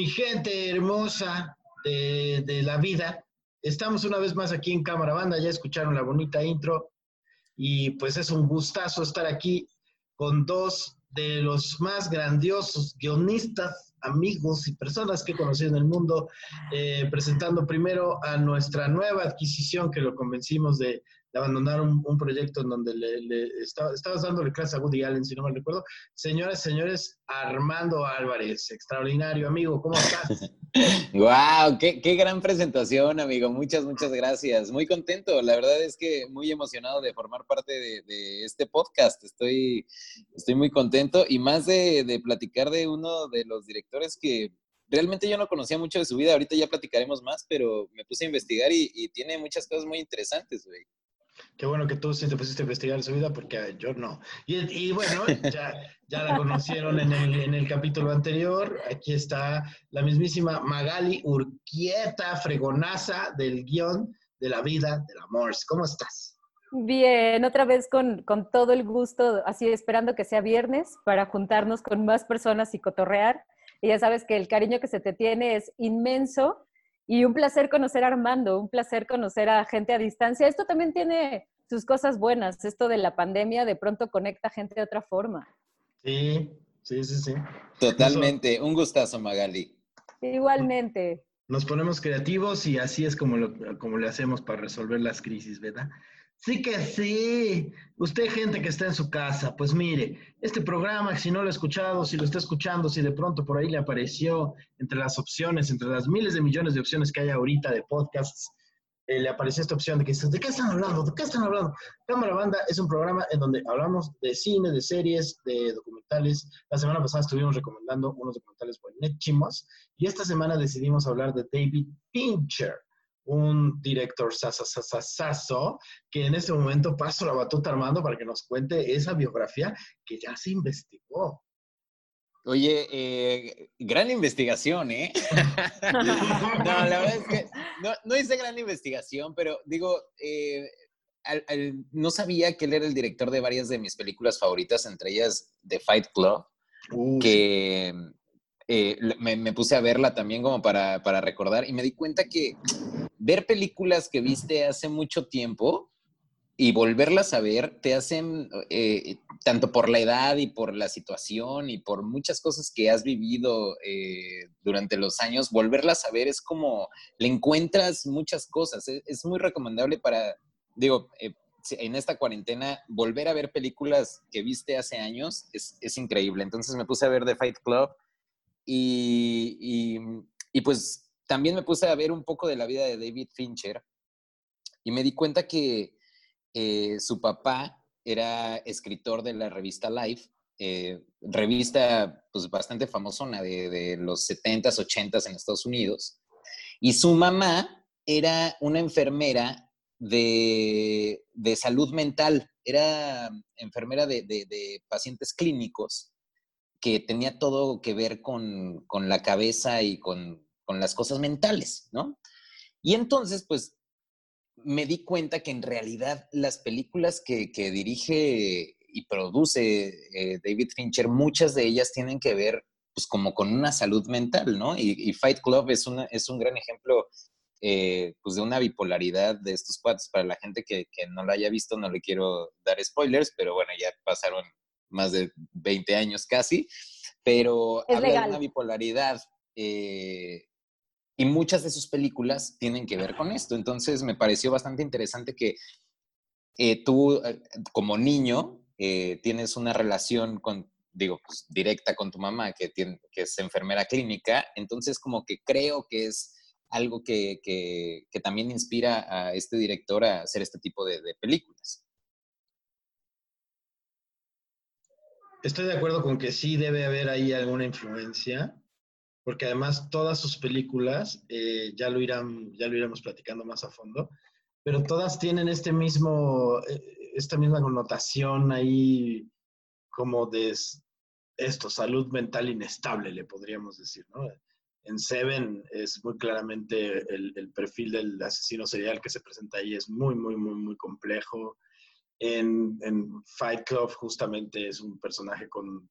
Mi gente hermosa de, la vida, estamos una vez más aquí en Cámara Banda, ya escucharon la bonita intro. Y pues es un gustazo estar aquí con dos de los más grandiosos guionistas, amigos y personas que he conocido en el mundo, eh, presentando primero a nuestra nueva adquisición que lo convencimos de, de abandonar un, proyecto en donde le, estaba, estabas dándole clase a Woody Allen, si no mal recuerdo. Señoras, señores, Armando Álvarez, extraordinario amigo, ¿cómo estás? ¡Wow! Qué, ¡Qué gran presentación, amigo! Muchas, muchas gracias. Muy contento. La verdad es que muy emocionado de formar parte de, este podcast. Estoy, estoy muy contento y más de, de platicar de uno de los directores que realmente yo no conocía mucho de su vida, ahorita ya platicaremos más, pero me puse a investigar y tiene muchas cosas muy interesantes, güey. Qué bueno que tú sí te pusiste a investigar su vida porque yo no. Y, y bueno, ya, ya, la conocieron en el, en el, capítulo anterior. Aquí está la mismísima Magali Urquieta, fregonaza del guion de la vida del amor. ¿Cómo estás? Bien, otra vez con, con todo el gusto, así esperando que sea viernes para juntarnos con más personas y cotorrear. Y ya sabes que el cariño que se te tiene es inmenso y un placer conocer a Armando, un placer conocer a gente a distancia. Esto también tiene sus cosas buenas. Esto de la pandemia de pronto conecta gente de otra forma. Sí, sí, sí, sí. Totalmente. Eso, un gustazo, Magali. Igualmente. Nos ponemos creativos y así es como, lo, como le hacemos para resolver las crisis, ¿verdad? Sí que sí. Usted, gente que está en su casa, pues mire, este programa, si no lo ha escuchado, si lo está escuchando, si de pronto por ahí le apareció entre las opciones, entre las miles de millones de opciones que hay ahorita de podcasts, eh, le apareció esta opción de que ¿de qué están hablando? ¿De qué están hablando? Cámara Banda es un programa en donde hablamos de cine, de series, de documentales. La semana pasada estuvimos recomendando unos documentales buenísimos y esta semana decidimos hablar de David Fincher un director sasasasaso, que en este momento paso la batuta Armando para que nos cuente esa biografía que ya se investigó. Oye, eh, gran investigación, ¿eh? no, la verdad es que no, no, hice gran investigación, pero digo, eh, al, al, no sabía que él era el director de varias de mis películas favoritas, entre ellas The Fight Club, uh, que eh, me, me, puse a verla también como para, para recordar y me di cuenta que ver películas que viste hace mucho tiempo y volverlas a ver te hacen, eh, tanto por la edad y por la situación y por muchas cosas que has vivido eh, durante los años, volverlas a ver es como, le encuentras muchas cosas. Es, es muy recomendable para, digo, eh, en esta cuarentena, volver a ver películas que viste hace años es, es increíble. Entonces me puse a ver The Fight Club y, y, y pues también me puse a ver un poco de la vida de David Fincher y me di cuenta que eh, su papá era escritor de la revista Life, eh, revista pues bastante famosona de, de, los 70s, 80s en Estados Unidos. Y su mamá era una enfermera de, de salud mental, era enfermera de, de, pacientes clínicos que tenía todo que ver con, con la cabeza y con con las cosas mentales, ¿no? Y entonces, pues, me di cuenta que en realidad las películas que, que dirige y produce eh, David Fincher, muchas de ellas tienen que ver, pues, como con una salud mental, ¿no? Y, y Fight Club es, una, es un gran ejemplo, eh, pues, de una bipolaridad de estos cuates. Para la gente que, que no lo haya visto, no le quiero dar spoilers, pero bueno, ya pasaron más de 20 años casi, pero es habla legal. de una bipolaridad eh, y muchas de sus películas tienen que ver con esto. Entonces me pareció bastante interesante que eh, tú, eh, como niño, eh, tienes una relación pues, directa con tu mamá, que, es enfermera clínica. Entonces como que creo que es algo que también inspira a este director a hacer este tipo de, de películas. Estoy de acuerdo con que sí debe haber ahí alguna influencia, porque además todas sus películas, eh, ya, lo irán, ya lo iremos platicando más a fondo, pero todas tienen este mismo, eh, esta misma connotación ahí como de esto, salud mental inestable, le podríamos decir, ¿no? En Seven es muy claramente el, el, perfil del asesino serial que se presenta ahí, es muy, muy, muy, muy complejo. En, en Fight Club justamente es un personaje con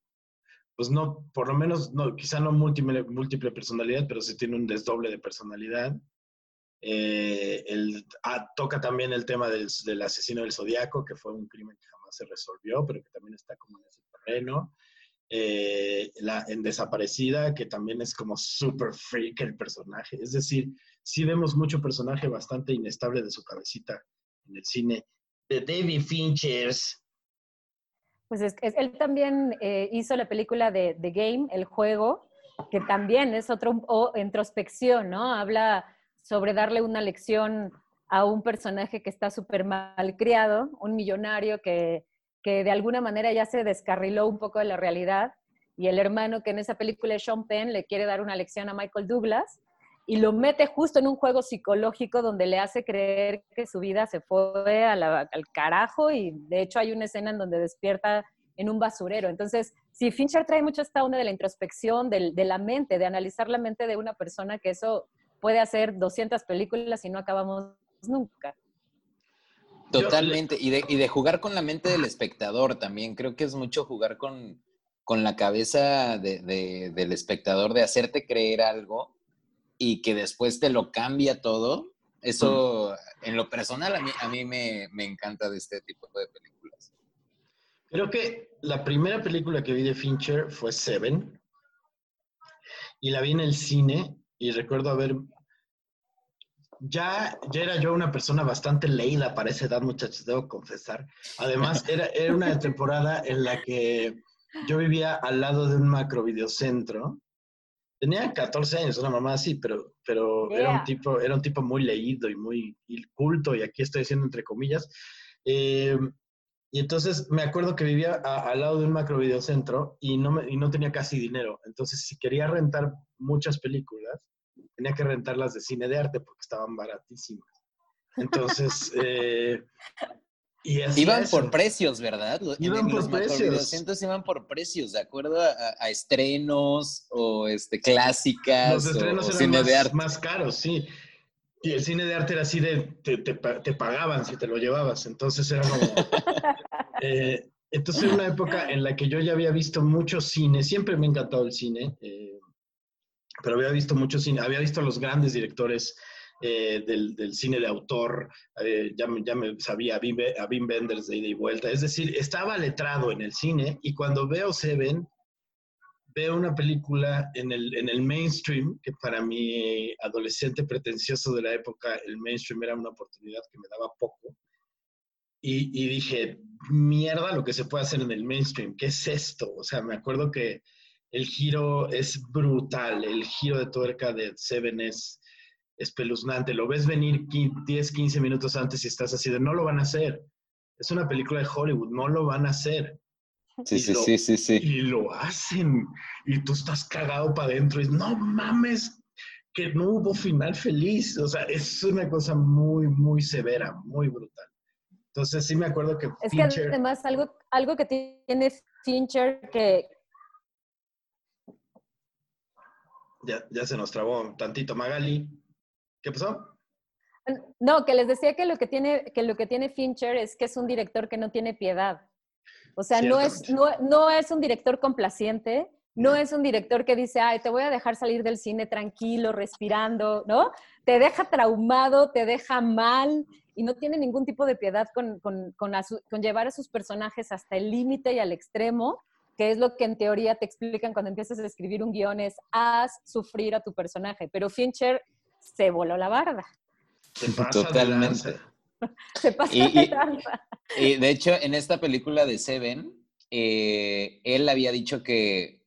pues no, por lo menos, no, quizá no múltiple, múltiple personalidad, pero sí tiene un desdoble de personalidad. Eh, ah, toca también el tema del, del, asesino del zodiaco, que fue un crimen que jamás se resolvió, pero que también está como en ese terreno. Eh, la, en Desaparecida, que también es como super freak el personaje. Es decir, sí vemos mucho personaje bastante inestable de su cabecita en el cine de David Finchers. Pues es, él también eh, hizo la película de The Game, El Juego, que también es otro, introspección, ¿no? Habla sobre darle una lección a un personaje que está súper mal criado, un millonario que, que de alguna manera ya se descarriló un poco de la realidad, y el hermano que en esa película es Sean Penn le quiere dar una lección a Michael Douglas, y lo mete justo en un juego psicológico donde le hace creer que su vida se fue al carajo y de hecho hay una escena en donde despierta en un basurero. Entonces, si Fincher trae mucho esta onda de la introspección, de, la mente, de analizar la mente de una persona, que eso puede hacer 200 películas y no acabamos nunca. Totalmente, y de, y de jugar con la mente del espectador también. Creo que es mucho jugar con, con la cabeza del espectador, de hacerte creer algo y que después te lo cambia todo, eso en lo personal a mí, a mí me, me, encanta de este tipo de películas. Creo que la primera película que vi de Fincher fue Seven y la vi en el cine y recuerdo haber... Ya, ya era yo una persona bastante leída para esa edad, muchachos, debo confesar. Además, era, era una temporada en la que yo vivía al lado de un macro videocentro Tenía 14 años, una mamá así, pero, pero era, un tipo, era un tipo muy leído y muy culto, y aquí estoy diciendo entre comillas. Eh, y entonces me acuerdo que vivía al lado de un macro videocentro y no, me, y no tenía casi dinero. Entonces, si quería rentar muchas películas, tenía que rentarlas de cine de arte porque estaban baratísimas. Entonces, eh, iban por precios, ¿verdad? Iban por precios. Los iban por precios, de acuerdo a, estrenos o este, clásicas. Los estrenos eran más, más, caros, sí. Y el cine de arte era así de, te, te, pagaban si te lo llevabas. Entonces era como... eh, entonces era una época en la que yo ya había visto mucho cine. Siempre me ha encantado el cine. Eh, pero había visto mucho cine. Había visto a los grandes directores eh, del, cine de autor, eh, ya, me, sabía a Bim, a Benders de ida y vuelta. Es decir, estaba letrado en el cine y cuando veo Seven, veo una película en el, en el mainstream, que para mi adolescente pretencioso de la época, el mainstream era una oportunidad que me daba poco. Y, y, dije, mierda lo que se puede hacer en el mainstream, ¿qué es esto? O sea, me acuerdo que el giro es brutal, el giro de tuerca de Seven es espeluznante. Lo ves venir 10, 15 minutos antes y estás así de, no lo van a hacer. Es una película de Hollywood, no lo van a hacer. Sí, sí, sí, sí, sí. Y lo hacen. Y tú estás cagado para adentro y no mames, que no hubo final feliz. O sea, es una cosa muy, muy severa, muy brutal. Entonces sí me acuerdo que... Es que además algo, algo que tiene Fincher que... Ya, ya se nos trabó tantito Magali. ¿Qué pasó? No, que les decía que lo que tiene, que lo que tiene Fincher es que es un director que no tiene piedad. O sea, no es, no, no es un director complaciente, no es un director que dice, ay, te voy a dejar salir del cine tranquilo, respirando, ¿no? Te deja traumado, te deja mal y no tiene ningún tipo de piedad con, con, con, con llevar a sus personajes hasta el límite y al extremo, que es lo que en teoría te explican cuando empiezas a escribir un guion, es haz sufrir a tu personaje. Pero Fincher se voló la barda. Totalmente. se pasa y, de Y, de hecho, en esta película de Seven, eh, él había dicho que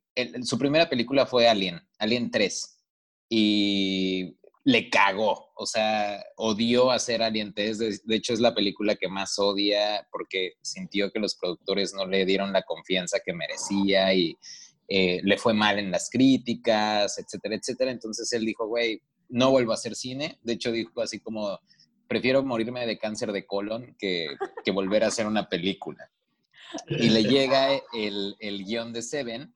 su primera película fue Alien, Alien 3. Y le cagó, o sea, odió hacer Alien 3. De, hecho, es la película que más odia porque sintió que los productores no le dieron la confianza que merecía y eh, le fue mal en las críticas, etcétera, etcétera. Entonces él dijo, güey, no vuelvo a hacer cine. De hecho, dijo así como, prefiero morirme de cáncer de colon que, volver a hacer una película. Y le llega el, el guion de Seven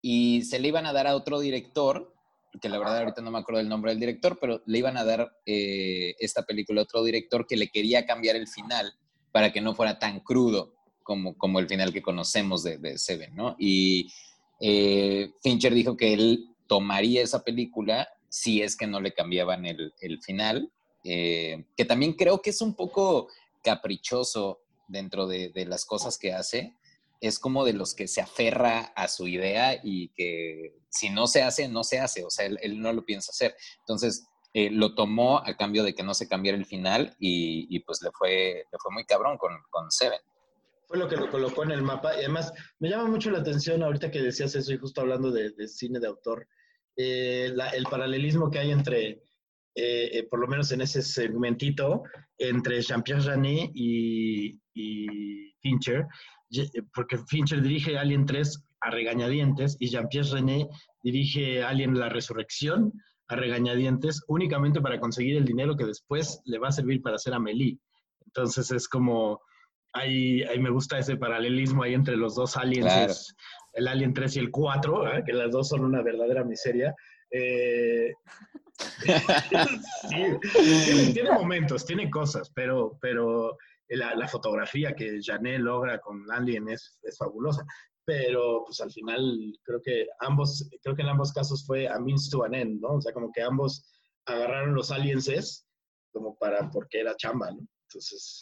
y se le iban a dar a otro director, que la verdad ahorita no me acuerdo del nombre del director, pero le iban a dar eh, esta película a otro director que le quería cambiar el final para que no fuera tan crudo como, como el final que conocemos de, Seven. Y eh, Fincher dijo que él tomaría esa película si es que no le cambiaban el, final, eh, que también creo que es un poco caprichoso dentro de, las cosas que hace, es como de los que se aferra a su idea y que si no se hace, no se hace, o sea, él, no lo piensa hacer. Entonces, eh, lo tomó a cambio de que no se cambiara el final y, pues le fue, le fue muy cabrón con, con Seven. Fue lo que lo colocó en el mapa y además me llama mucho la atención ahorita que decías eso y justo hablando de, cine de autor, eh, el paralelismo que hay entre, eh, por lo menos en ese segmentito, entre Jean-Pierre Janet y, y Fincher, porque Fincher dirige Alien 3 a regañadientes y Jean-Pierre René dirige Alien La Resurrección a regañadientes únicamente para conseguir el dinero que después le va a servir para hacer Amelie. Entonces es como, ahí, ahí me gusta ese paralelismo ahí entre los dos aliens, el Alien 3 y el 4, ¿eh? que las dos son una verdadera miseria. Eh, sí, tiene, momentos, tiene cosas, pero, pero la, fotografía que Janet logra con Alien es, es, fabulosa pero pues al final creo que ambos, creo que en ambos casos fue a means to an end, ¿no? O sea, como que ambos agarraron los alienses como para, porque era chamba, ¿no? Entonces...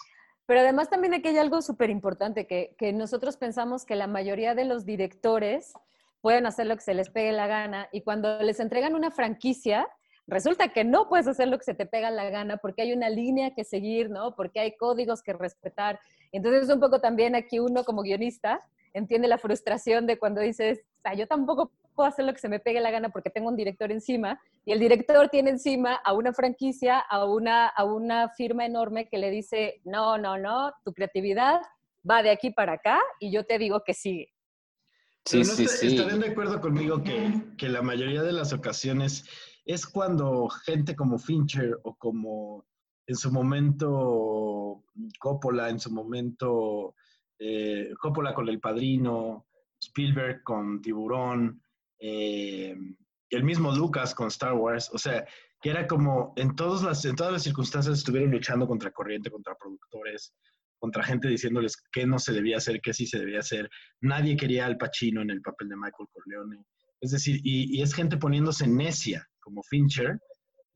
Pero además también aquí hay algo súper importante, que, que nosotros pensamos que la mayoría de los directores pueden hacer lo que se les pegue la gana y cuando les entregan una franquicia, resulta que no puedes hacer lo que se te pega la gana porque hay una línea que seguir, ¿no? Porque hay códigos que respetar. Entonces, un poco también aquí uno como guionista entiende la frustración de cuando dices, o sea, yo tampoco puedo hacer lo que se me pegue la gana porque tengo un director encima y el director tiene encima a una franquicia, a una, a una firma enorme que le dice, no, no, no, tu creatividad va de aquí para acá y yo te digo que sigue. Sí, sí, sí. Estarían de acuerdo conmigo que, que la mayoría de las ocasiones es cuando gente como Fincher o como en su momento Coppola, en su momento eh, Coppola con El Padrino, Spielberg con Tiburón, eh, el mismo Lucas con Star Wars, o sea, que era como en, todas las, en todas las circunstancias estuvieron luchando contra corriente, contra productores, contra gente diciéndoles qué no se debía hacer, qué sí se debía hacer. Nadie quería al Pacino en el papel de Michael Corleone. Es decir, y, es gente poniéndose necia, como Fincher,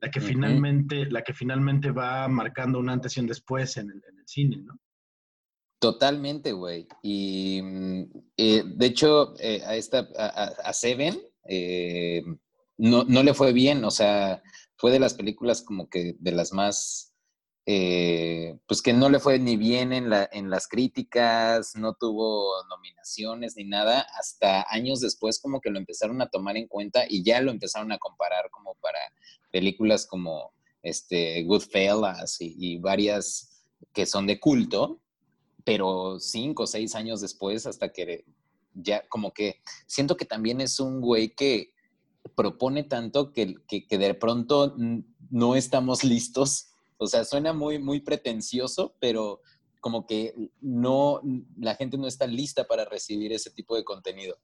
la que, finalmente, la que finalmente va marcando un antes y un después en el, en el cine, ¿no? Totalmente, güey. Y mm, eh, de hecho, eh, a esta, a, Seven, eh, no, no, le fue bien, o sea, fue de las películas como que de las más, pues que no le fue ni bien en, la, en las críticas, no tuvo nominaciones ni nada, hasta años después como que lo empezaron a tomar en cuenta y ya lo empezaron a comparar como para películas como este, Goodfellas y, y varias que son de culto pero cinco o seis años después, hasta que ya como que siento que también es un güey que propone tanto que, que, de pronto no estamos listos. O sea, suena muy, muy pretencioso, pero como que no, la gente no está lista para recibir ese tipo de contenido.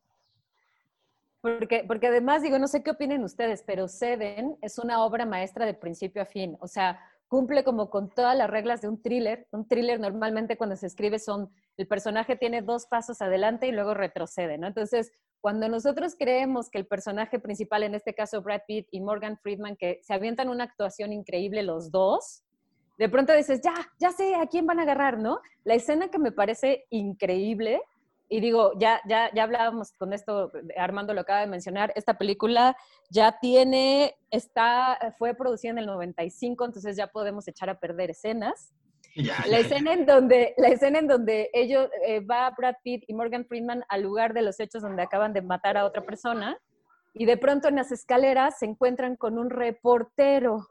Porque, porque además, digo, no sé qué opinen ustedes, pero Seven es una obra maestra de principio a fin. O sea, cumple como con todas las reglas de un thriller. Un thriller normalmente cuando se escribe son, el personaje tiene dos pasos adelante y luego retrocede, ¿no? Entonces, cuando nosotros creemos que el personaje principal, en este caso Brad Pitt y Morgan Friedman, que se avientan una actuación increíble los dos, de pronto dices, ya, ya sé a quién van a agarrar, ¿no? La escena que me parece increíble y digo, ya, ya, ya hablábamos con esto, Armando lo acaba de mencionar, esta película ya tiene, está, fue producida en el 95, entonces ya podemos echar a perder escenas. la, Escena en donde, la escena en donde ellos, eh, va Brad Pitt y Morgan Freeman al lugar de los hechos donde acaban de matar a otra persona y de pronto en las escaleras se encuentran con un reportero.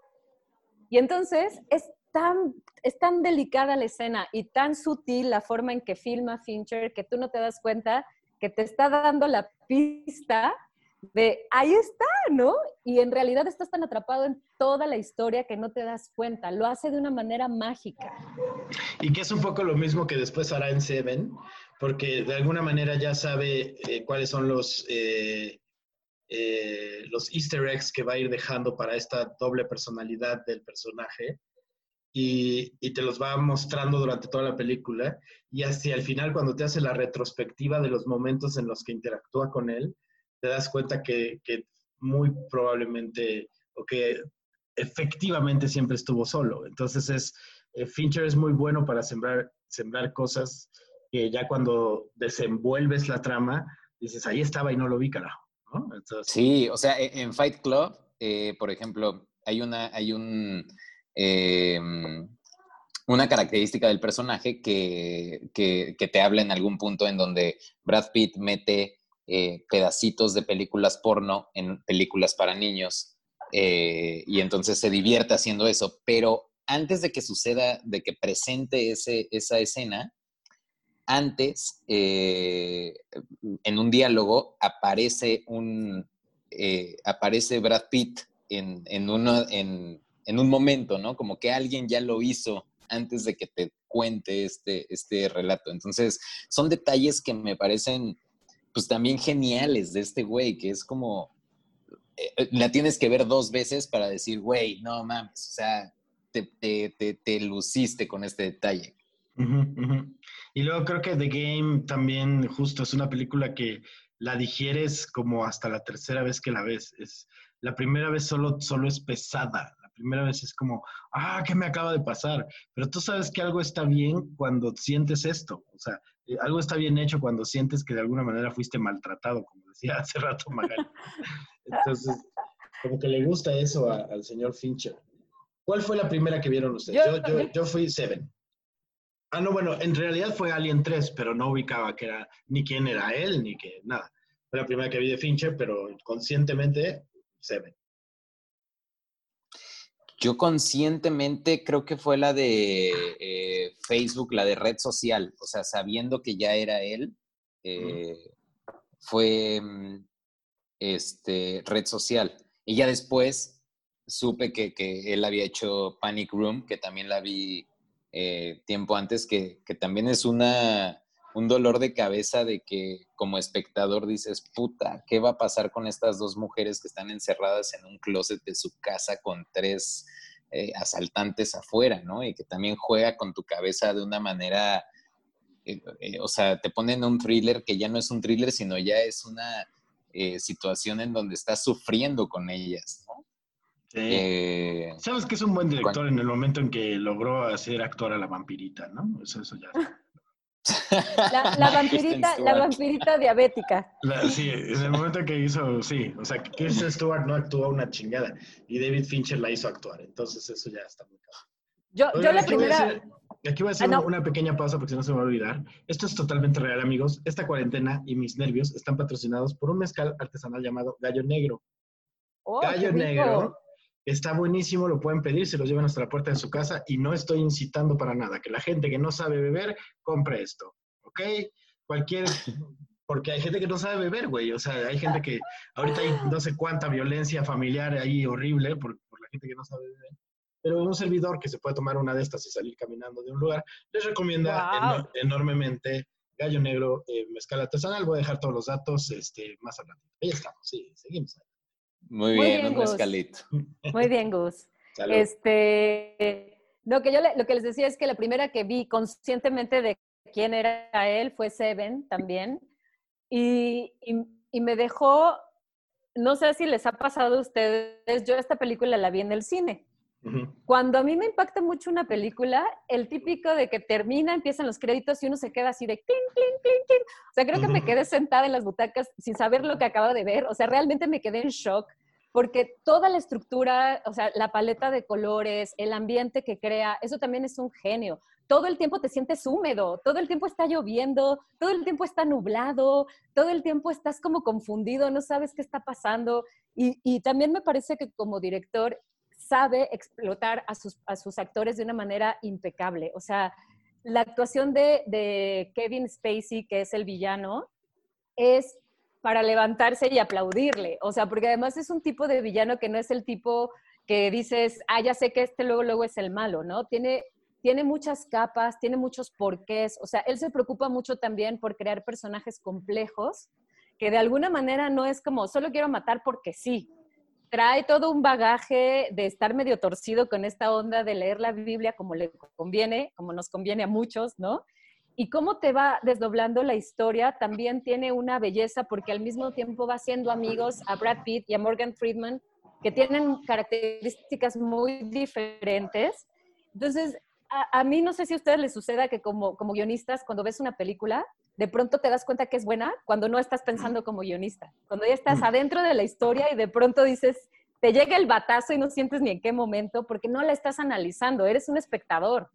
Y entonces es tan, es tan delicada la escena y tan sutil la forma en que filma Fincher que tú no te das cuenta que te está dando la pista de ahí está, ¿no? Y en realidad estás tan atrapado en toda la historia que no te das cuenta. Lo hace de una manera mágica. Y que es un poco lo mismo que después hará en Seven, porque de alguna manera ya sabe eh, cuáles son los, eh, eh, los easter eggs que va a ir dejando para esta doble personalidad del personaje y, te los va mostrando durante toda la película y hacia el final cuando te hace la retrospectiva de los momentos en los que interactúa con él, te das cuenta que, que muy probablemente, o que efectivamente siempre estuvo solo. Entonces es, eh, Fincher es muy bueno para sembrar, sembrar cosas que ya cuando desenvuelves la trama, dices, ahí estaba y no lo vi, carajo. sí, o sea, e, en Fight Club, eh, por ejemplo, hay una, hay un, em, una característica del personaje que, que, te habla en algún punto en donde Brad Pitt mete eh, pedacitos de películas porno en películas para niños eh, y entonces se divierte haciendo eso, pero antes de que suceda, de que presente ese, esa escena, antes, eh, en un diálogo, aparece un, aparece Brad Pitt en, en, en, en, un momento, ¿no? Como que alguien ya lo hizo antes de que te cuente este, este relato. Entonces, son detalles que me parecen, pues también geniales de este güey, que es como, eh, la tienes que ver dos veces para decir, güey, no mames, o sea, te, te, te, luciste con este detalle. Y luego creo que The Game también justo es una película que la digieres como hasta la tercera vez que la ves. Es, la primera vez solo, solo es pesada, primera vez es como, ah, ¿qué me acaba de pasar? Pero tú sabes que algo está bien cuando sientes esto. O sea, eh, algo está bien hecho cuando sientes que de alguna manera fuiste maltratado, como decía hace rato Magali. Entonces, como que le gusta eso al señor Fincher. ¿Cuál fue la primera que vieron ustedes? Yo, yo, yo, fui Seven. Ah, no, bueno, en realidad fue Alien 3, pero no ubicaba que era ni quién era él, ni que nada. Fue la primera que vi de Fincher, pero conscientemente Seven. Yo conscientemente creo que fue la de eh, Facebook, la de red social, o sea, sabiendo que ya era él, eh, fue mm, este, red social. Y ya después supe que, él había hecho Panic Room, que también la vi eh, tiempo antes, que, que también es una un dolor de cabeza de que como espectador dices, puta, ¿qué va a pasar con estas dos mujeres que están encerradas en un closet de su casa con tres eh, asaltantes afuera, ¿no? Y que también juega con tu cabeza de una manera, eh, eh, o sea, te ponen un thriller que ya no es un thriller, sino ya es una situación en donde estás sufriendo con ellas, ¿no? Sí. Sabes que es un buen director en el momento en que logró hacer actuar a la vampirita, ¿no? Eso, eso ya. La, vampirita, la vampirita diabética. sí, en el momento que hizo, sí, o sea, que Kirsten Stewart no actuó una chingada y David Fincher la hizo actuar, entonces eso ya está muy claro. Yo, yo la primera... aquí voy a hacer ah, una pequeña pausa porque si no se me va a olvidar. Esto es totalmente real, amigos. Esta cuarentena y mis nervios están patrocinados por un mezcal artesanal llamado Gallo Negro. Oh, Gallo Negro Está buenísimo, lo pueden pedir, se lo llevan hasta la puerta de su casa y no estoy incitando para nada que la gente que no sabe beber compre esto, ¿ok? Cualquier, porque hay gente que no sabe beber, güey, o sea, hay gente que ahorita hay no sé cuánta violencia familiar ahí horrible por, la gente que no sabe beber, pero un servidor que se puede tomar una de estas y salir caminando de un lugar, les recomienda enormemente Gallo Negro, eh, Mezcal Artesanal, voy a dejar todos los datos este, más adelante. Ahí estamos, sí, seguimos ahí. Muy, bien, un mezcalito. Muy bien, Gus. Este, lo que yo lo que les decía es que la primera que vi conscientemente de quién era él fue Seven también. Y, y, me dejó, no sé si les ha pasado a ustedes, yo esta película la vi en el cine. Cuando a mí me impacta mucho una película, el típico de que termina, empiezan los créditos y uno se queda así de clink, clink, clink, clink. O sea, creo que me quedé sentada en las butacas sin saber lo que acabo de ver. O sea, realmente me quedé en shock porque toda la estructura, o sea, la paleta de colores, el ambiente que crea, eso también es un genio. Todo el tiempo te sientes húmedo, todo el tiempo está lloviendo, todo el tiempo está nublado, todo el tiempo estás como confundido, no sabes qué está pasando. Y, y también me parece que como director sabe explotar a sus, a sus actores de una manera impecable. O sea, la actuación de, de Kevin Spacey, que es el villano, es para levantarse y aplaudirle. O sea, porque además es un tipo de villano que no es el tipo que dices, ah, ya sé que este luego, luego es el malo, ¿no? Tiene, tiene muchas capas, tiene muchos porqués. O sea, él se preocupa mucho también por crear personajes complejos, que de alguna manera no es como, solo quiero matar porque sí. Trae todo un bagaje de estar medio torcido con esta onda de leer la Biblia como le conviene, como nos conviene a muchos, ¿no? y cómo te va desdoblando la historia también tiene una belleza porque al mismo tiempo va siendo amigos a Brad Pitt y a Morgan Friedman que tienen características muy diferentes. Entonces, a, mí no sé si a ustedes les suceda que como, como guionistas, cuando ves una película, de pronto te das cuenta que es buena cuando no estás pensando como guionista. Cuando ya estás adentro de la historia y de pronto dices, te llega el batazo y no sientes ni en qué momento porque no la estás analizando, eres un espectador.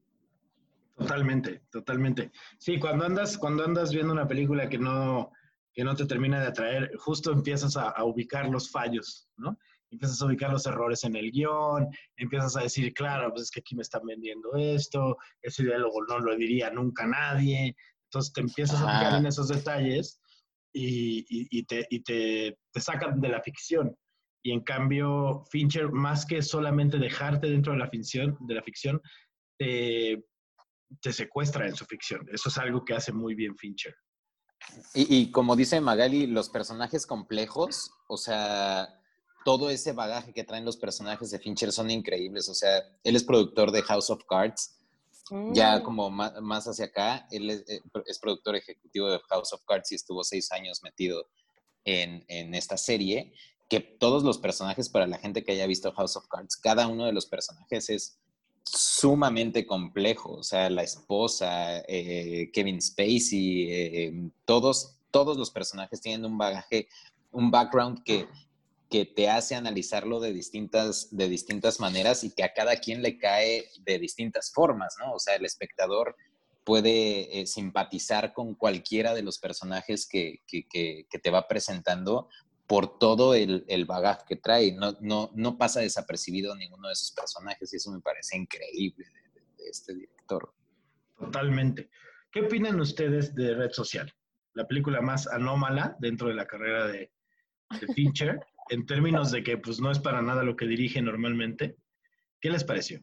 Totalmente, totalmente. Sí, cuando andas, cuando andas viendo una película que no, que no te termina de atraer, justo empiezas a, a ubicar los fallos, ¿no? empiezas a ubicar los errores en el guion, empiezas a decir, claro, pues es que aquí me están vendiendo esto, ese diálogo no lo diría nunca nadie. Entonces te empiezas a fijar en esos detalles y, y, te, y te, te, sacan de la ficción. Y en cambio, Fincher, más que solamente dejarte dentro de la ficción, de la ficción te, te secuestra en su ficción. Eso es algo que hace muy bien Fincher. Y, y, como dice Magali, los personajes complejos, o sea, todo ese bagaje que traen los personajes de Fincher son increíbles. O sea, él es productor de House of Cards. Ya mm. como más, hacia acá, él eh, es, productor ejecutivo de House of Cards y estuvo seis años metido en, en esta serie. Que todos los personajes, para la gente que haya visto House of Cards, cada uno de los personajes es sumamente complejo. O sea, la esposa, eh, Kevin Spacey, eh, todos, todos los personajes tienen un bagaje, un background que que te hace analizarlo de distintas, de distintas maneras y que a cada quien le cae de distintas formas, ¿no? O sea, el espectador puede eh, simpatizar con cualquiera de los personajes que, te va presentando por todo el, bagaje que trae. No, no, no, pasa desapercibido ninguno de esos personajes y eso me parece increíble de, este director. Totalmente. ¿Qué opinan ustedes de Red Social? La película más anómala dentro de la carrera de, de Fincher en términos de que pues no es para nada lo que dirige normalmente. ¿Qué les pareció?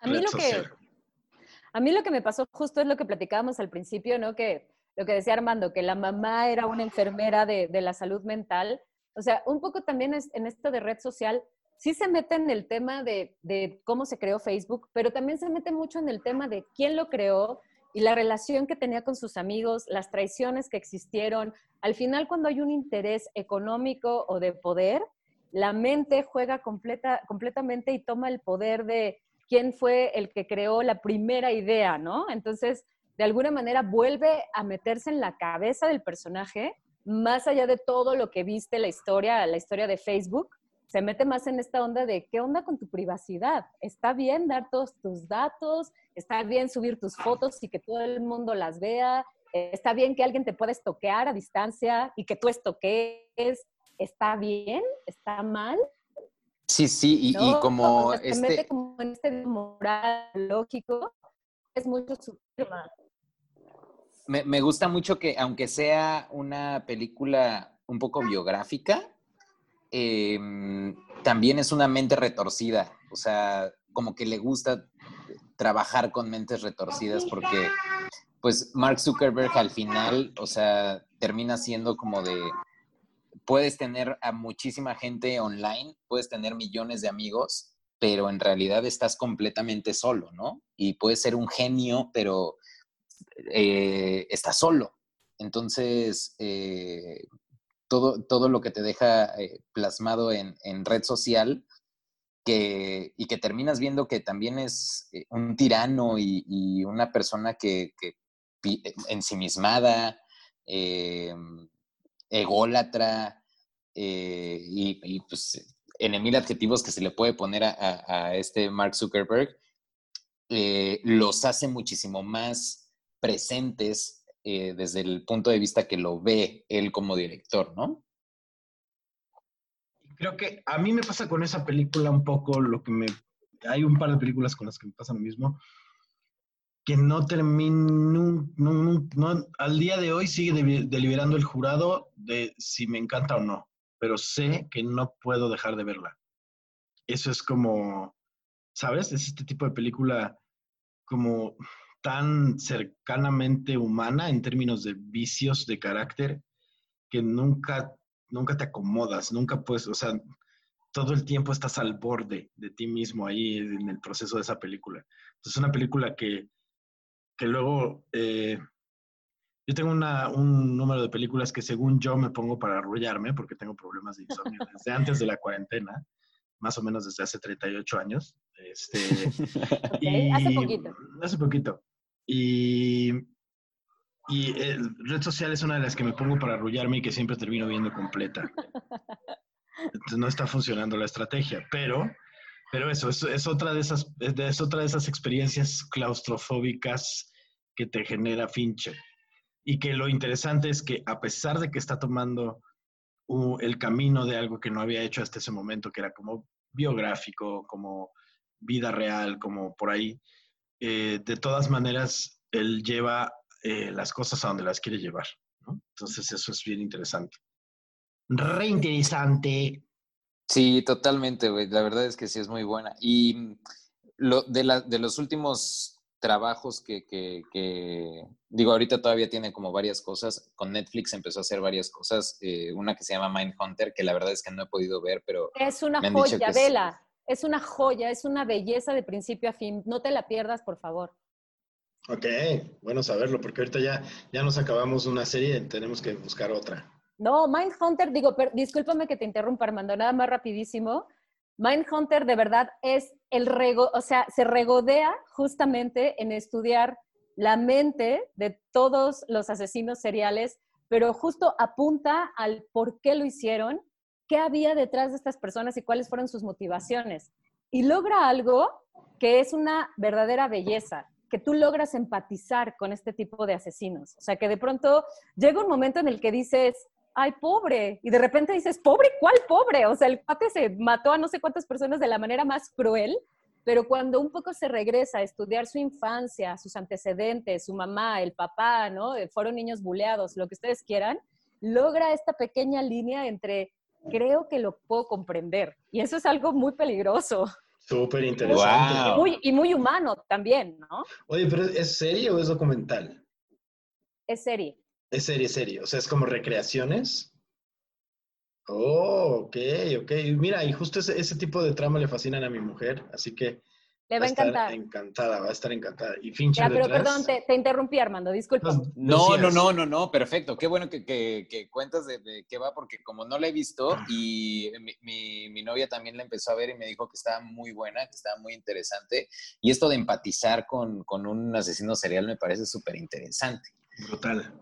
A mí, lo que, a mí lo que me pasó justo es lo que platicábamos al principio, ¿no? Que lo que decía Armando, que la mamá era una enfermera de, la salud mental. O sea, un poco también es, en esto de red social, sí se mete en el tema de, de, cómo se creó Facebook, pero también se mete mucho en el tema de quién lo creó, y la relación que tenía con sus amigos, las traiciones que existieron. Al final, cuando hay un interés económico o de poder, la mente juega completa, completamente y toma el poder de quién fue el que creó la primera idea, ¿no? Entonces, de alguna manera vuelve a meterse en la cabeza del personaje, más allá de todo lo que viste la historia, la historia de Facebook, se mete más en esta onda de qué onda con tu privacidad. Está bien dar todos tus datos, está bien subir tus fotos y que todo el mundo las vea, está bien que alguien te pueda estoquear a distancia y que tú estoquees. ¿Está bien? ¿Está mal? Sí, sí, y, como se este... mete como en este moral lógico, es mucho su me, me gusta mucho que, aunque sea una película un poco biográfica, Em, también es una mente retorcida, o sea, como que le gusta trabajar con mentes retorcidas porque pues Mark Zuckerberg al final, o sea, termina siendo como de, puedes tener a muchísima gente online, puedes tener millones de amigos, pero en realidad estás completamente solo, ¿no? Y puedes ser un genio, pero eh, estás solo. Entonces, eh, todo, todo lo que te deja eh, plasmado en, red social que, y que terminas viendo que también es eh, un tirano y, una persona que, que eh, ensimismada, ególatra y, pues en mil adjetivos que se le puede poner a, este Mark Zuckerberg, los hace muchísimo más presentes eh, desde el punto de vista que lo ve él como director, ¿no? Creo que a mí me pasa con esa película un poco lo que me... Hay un par de películas con las que me pasa lo mismo, que no termino, no, al día de hoy sigue deliberando el jurado de si me encanta o no, pero sé que no puedo dejar de verla. Eso es como, ¿sabes? Es este tipo de película como tan cercanamente humana en términos de vicios de carácter que nunca, nunca te acomodas, nunca puedes, o sea, todo el tiempo estás al borde de ti mismo ahí en el proceso de esa película. Entonces, es una película que, que luego eh, yo tengo un número de películas que según yo me pongo para arrullarme porque tengo problemas de insomnio desde antes de la cuarentena, más o menos desde hace 38 años. Este, y, hace poquito. Hace poquito. Y, y red social es una de las que me pongo para arrullarme y que siempre termino viendo completa. Entonces no está funcionando la estrategia, pero, pero eso es, es, otra de esas, es otra de esas experiencias claustrofóbicas que te genera Fincher. Y que lo interesante es que a pesar de que está tomando el camino de algo que no había hecho hasta ese momento, que era como biográfico, como vida real, como por ahí, eh, de todas maneras, él lleva eh, las cosas a donde las quiere llevar. Entonces eso es bien interesante. Re interesante. Sí, totalmente, güey. La verdad es que sí es muy buena. Y mm, lo, de, la, de los últimos trabajos que, que, digo, ahorita todavía tiene como varias cosas. Con Netflix empezó a hacer varias cosas. Eh, una que se llama Mindhunter, que la verdad es que no he podido ver, pero... Es una joya, vela. Es... una joya, es una belleza de principio a fin. No te la pierdas, por favor. Ok, bueno saberlo, porque ahorita ya, ya nos acabamos una serie, y tenemos que buscar otra. No, Mindhunter, digo, discúlpame que te interrumpa, Armando, nada más rapidísimo. Mindhunter de verdad es el rego, o sea, se regodea justamente en estudiar la mente de todos los asesinos seriales, pero justo apunta al por qué lo hicieron, qué había detrás de estas personas y cuáles fueron sus motivaciones. Y logra algo que es una verdadera belleza, que tú logras empatizar con este tipo de asesinos. O sea, que de pronto llega un momento en el que dices, ay, pobre. Y de repente dices, pobre, ¿cuál pobre? O sea, el cuate se mató a no sé cuántas personas de la manera más cruel, pero cuando un poco se regresa a estudiar su infancia, sus antecedentes, su mamá, el papá, ¿no? Eh, fueron niños buleados, lo que ustedes quieran, logra esta pequeña línea entre creo que lo puedo comprender. Y eso es algo muy peligroso. Súper interesante. y muy humano también, ¿no? Oye, pero ¿es serie o es documental? Es serie. Es serie, serie. O sea, es como recreaciones. Oh, ok, ok. Mira, y justo ese, ese tipo de trama le fascinan a mi mujer, así que le va, a encantar. encantada, va a estar encantada. Y Fincher ya, pero perdón, te, interrumpí, Armando, disculpa. No, no, no, no, no, perfecto. Qué bueno que, que, cuentas de, qué va, porque como no la he visto y mi, mi, novia también la empezó a ver y me dijo que estaba muy buena, que estaba muy interesante. Y esto de empatizar con, con un asesino serial me parece súper interesante. Brutal.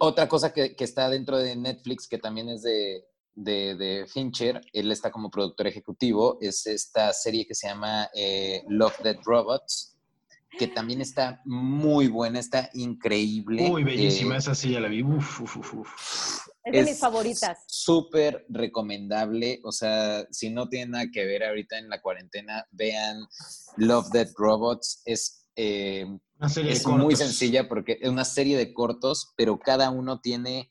Otra cosa que, que, está dentro de Netflix, que también es de, de, Fincher, él está como productor ejecutivo, es esta serie que se llama eh, Love, Dead Robots, que también está muy buena, está increíble. Muy bellísima, eh, esa sí ya la vi. es de mis favoritas. Súper recomendable. O sea, si no tienen nada que ver ahorita en la cuarentena, vean Love, Dead Robots. Es, eh, es muy sencilla porque es una serie de cortos, pero cada uno tiene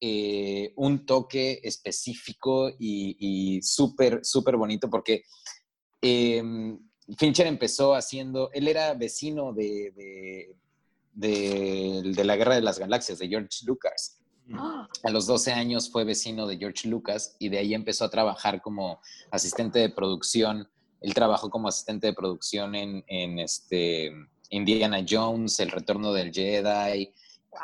eh, un toque específico y, súper, súper bonito porque em, Fincher empezó haciendo, él era vecino de, de, la Guerra de las Galaxias, de George Lucas. ¡Ah! A los 12 años fue vecino de George Lucas y de ahí empezó a trabajar como asistente de producción. Él trabajó como asistente de producción en, este, Indiana Jones, El Retorno del Jedi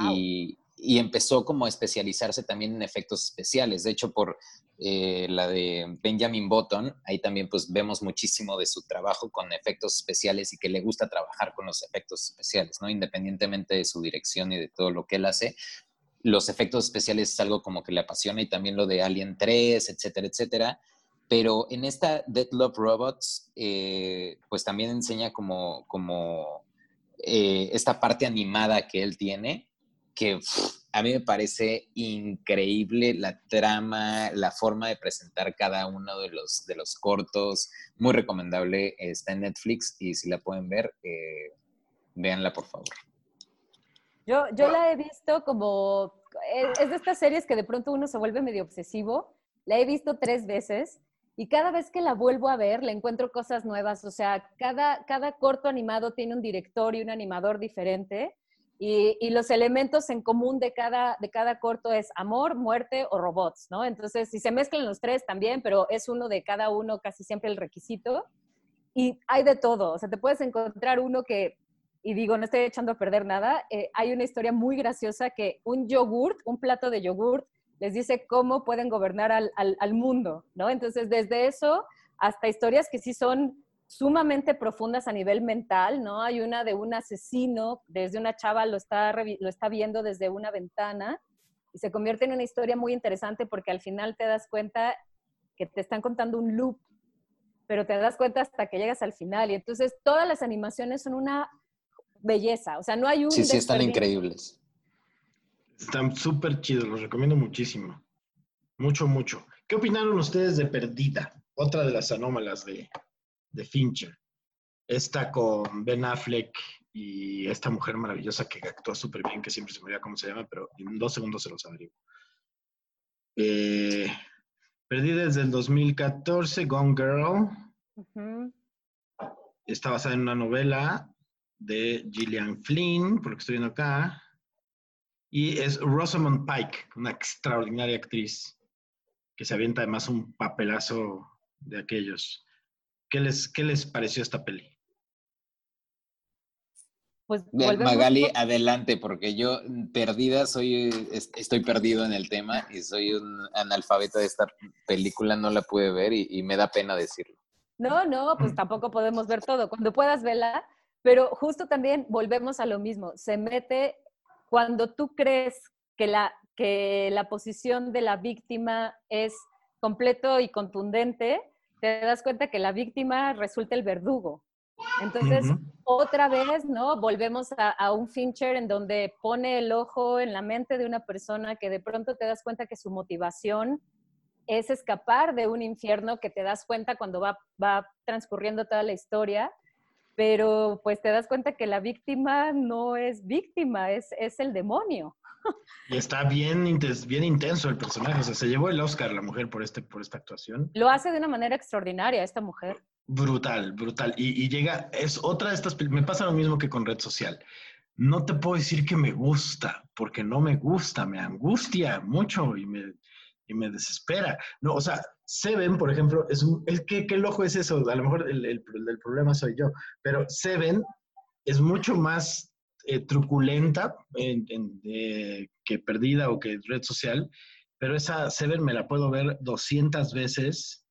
y, y empezó como a especializarse también en efectos especiales. De hecho, por eh, la de Benjamin Button, ahí también pues vemos muchísimo de su trabajo con efectos especiales y que le gusta trabajar con los efectos especiales, ¿no? Independientemente de su dirección y de todo lo que él hace, los efectos especiales es algo como que le apasiona y también lo de Alien 3, etcétera, etcétera. Pero en esta Dead Love Robots, eh, pues también enseña como, como eh, esta parte animada que él tiene, que a mí me parece increíble la trama, la forma de presentar cada uno de los, de los cortos. Muy recomendable, está en Netflix y si la pueden ver, eh, véanla por favor. Yo, yo la he visto como, es de estas series que de pronto uno se vuelve medio obsesivo. La he visto tres veces y cada vez que la vuelvo a ver le encuentro cosas nuevas. O sea, cada, cada corto animado tiene un director y un animador diferente y, los elementos en común de cada, de cada corto es amor, muerte o robots, ¿no? Entonces, si se mezclan los tres también, pero es uno de cada uno casi siempre el requisito. Y hay de todo, o sea, te puedes encontrar uno que y digo, no estoy echando a perder nada, eh, hay una historia muy graciosa que un yogurt, un plato de yogurt, les dice cómo pueden gobernar al, al, mundo, ¿no? Entonces, desde eso hasta historias que sí son sumamente profundas a nivel mental, ¿no? Hay una de un asesino, desde una chava lo está, lo está viendo desde una ventana y se convierte en una historia muy interesante porque al final te das cuenta que te están contando un loop, pero te das cuenta hasta que llegas al final y entonces todas las animaciones son una belleza, o sea, no hay un... Sí, sí, están increíbles. Están súper chidos, los recomiendo muchísimo. Mucho, mucho. ¿Qué opinaron ustedes de Perdida? Otra de las anómalas de, de Fincher. Esta con Ben Affleck y esta mujer maravillosa que actúa súper bien, que siempre se me olvida cómo se llama, pero en dos segundos se los averiguo. Eh, Perdida desde el 2014, Gone Girl. Está basada en una novela de Gillian Flynn, por lo que estoy viendo acá. Y es Rosamund Pike, una extraordinaria actriz que se avienta además un papelazo de aquellos. ¿Qué les, qué les pareció esta peli? Pues Magali, adelante, porque yo perdida soy, estoy perdido en el tema y soy un analfabeto de esta película, no la pude ver y, y me da pena decirlo. No, no, pues tampoco podemos ver todo. Cuando puedas verla, pero justo también volvemos a lo mismo, se mete cuando tú crees que la, que la posición de la víctima es completo y contundente, te das cuenta que la víctima resulta el verdugo. Entonces, otra vez, ¿no? Volvemos a, a, un Fincher en donde pone el ojo en la mente de una persona que de pronto te das cuenta que su motivación es escapar de un infierno que te das cuenta cuando va, va transcurriendo toda la historia pero pues te das cuenta que la víctima no es víctima, es, es el demonio. Y está bien, bien intenso el personaje, o sea, se llevó el Oscar la mujer por, este, por esta actuación. Lo hace de una manera extraordinaria esta mujer. Brutal, brutal. Y, y llega, es otra de estas, me pasa lo mismo que con red social. No te puedo decir que me gusta, porque no me gusta, me angustia mucho y me, y me desespera. No, o sea, Seven, por ejemplo, es un, el, ¿qué, ¿qué loco es eso? A lo mejor el, el, el problema soy yo, pero Seven es mucho más eh, truculenta eh, que perdida o que red social, pero esa Seven me la puedo ver 200 veces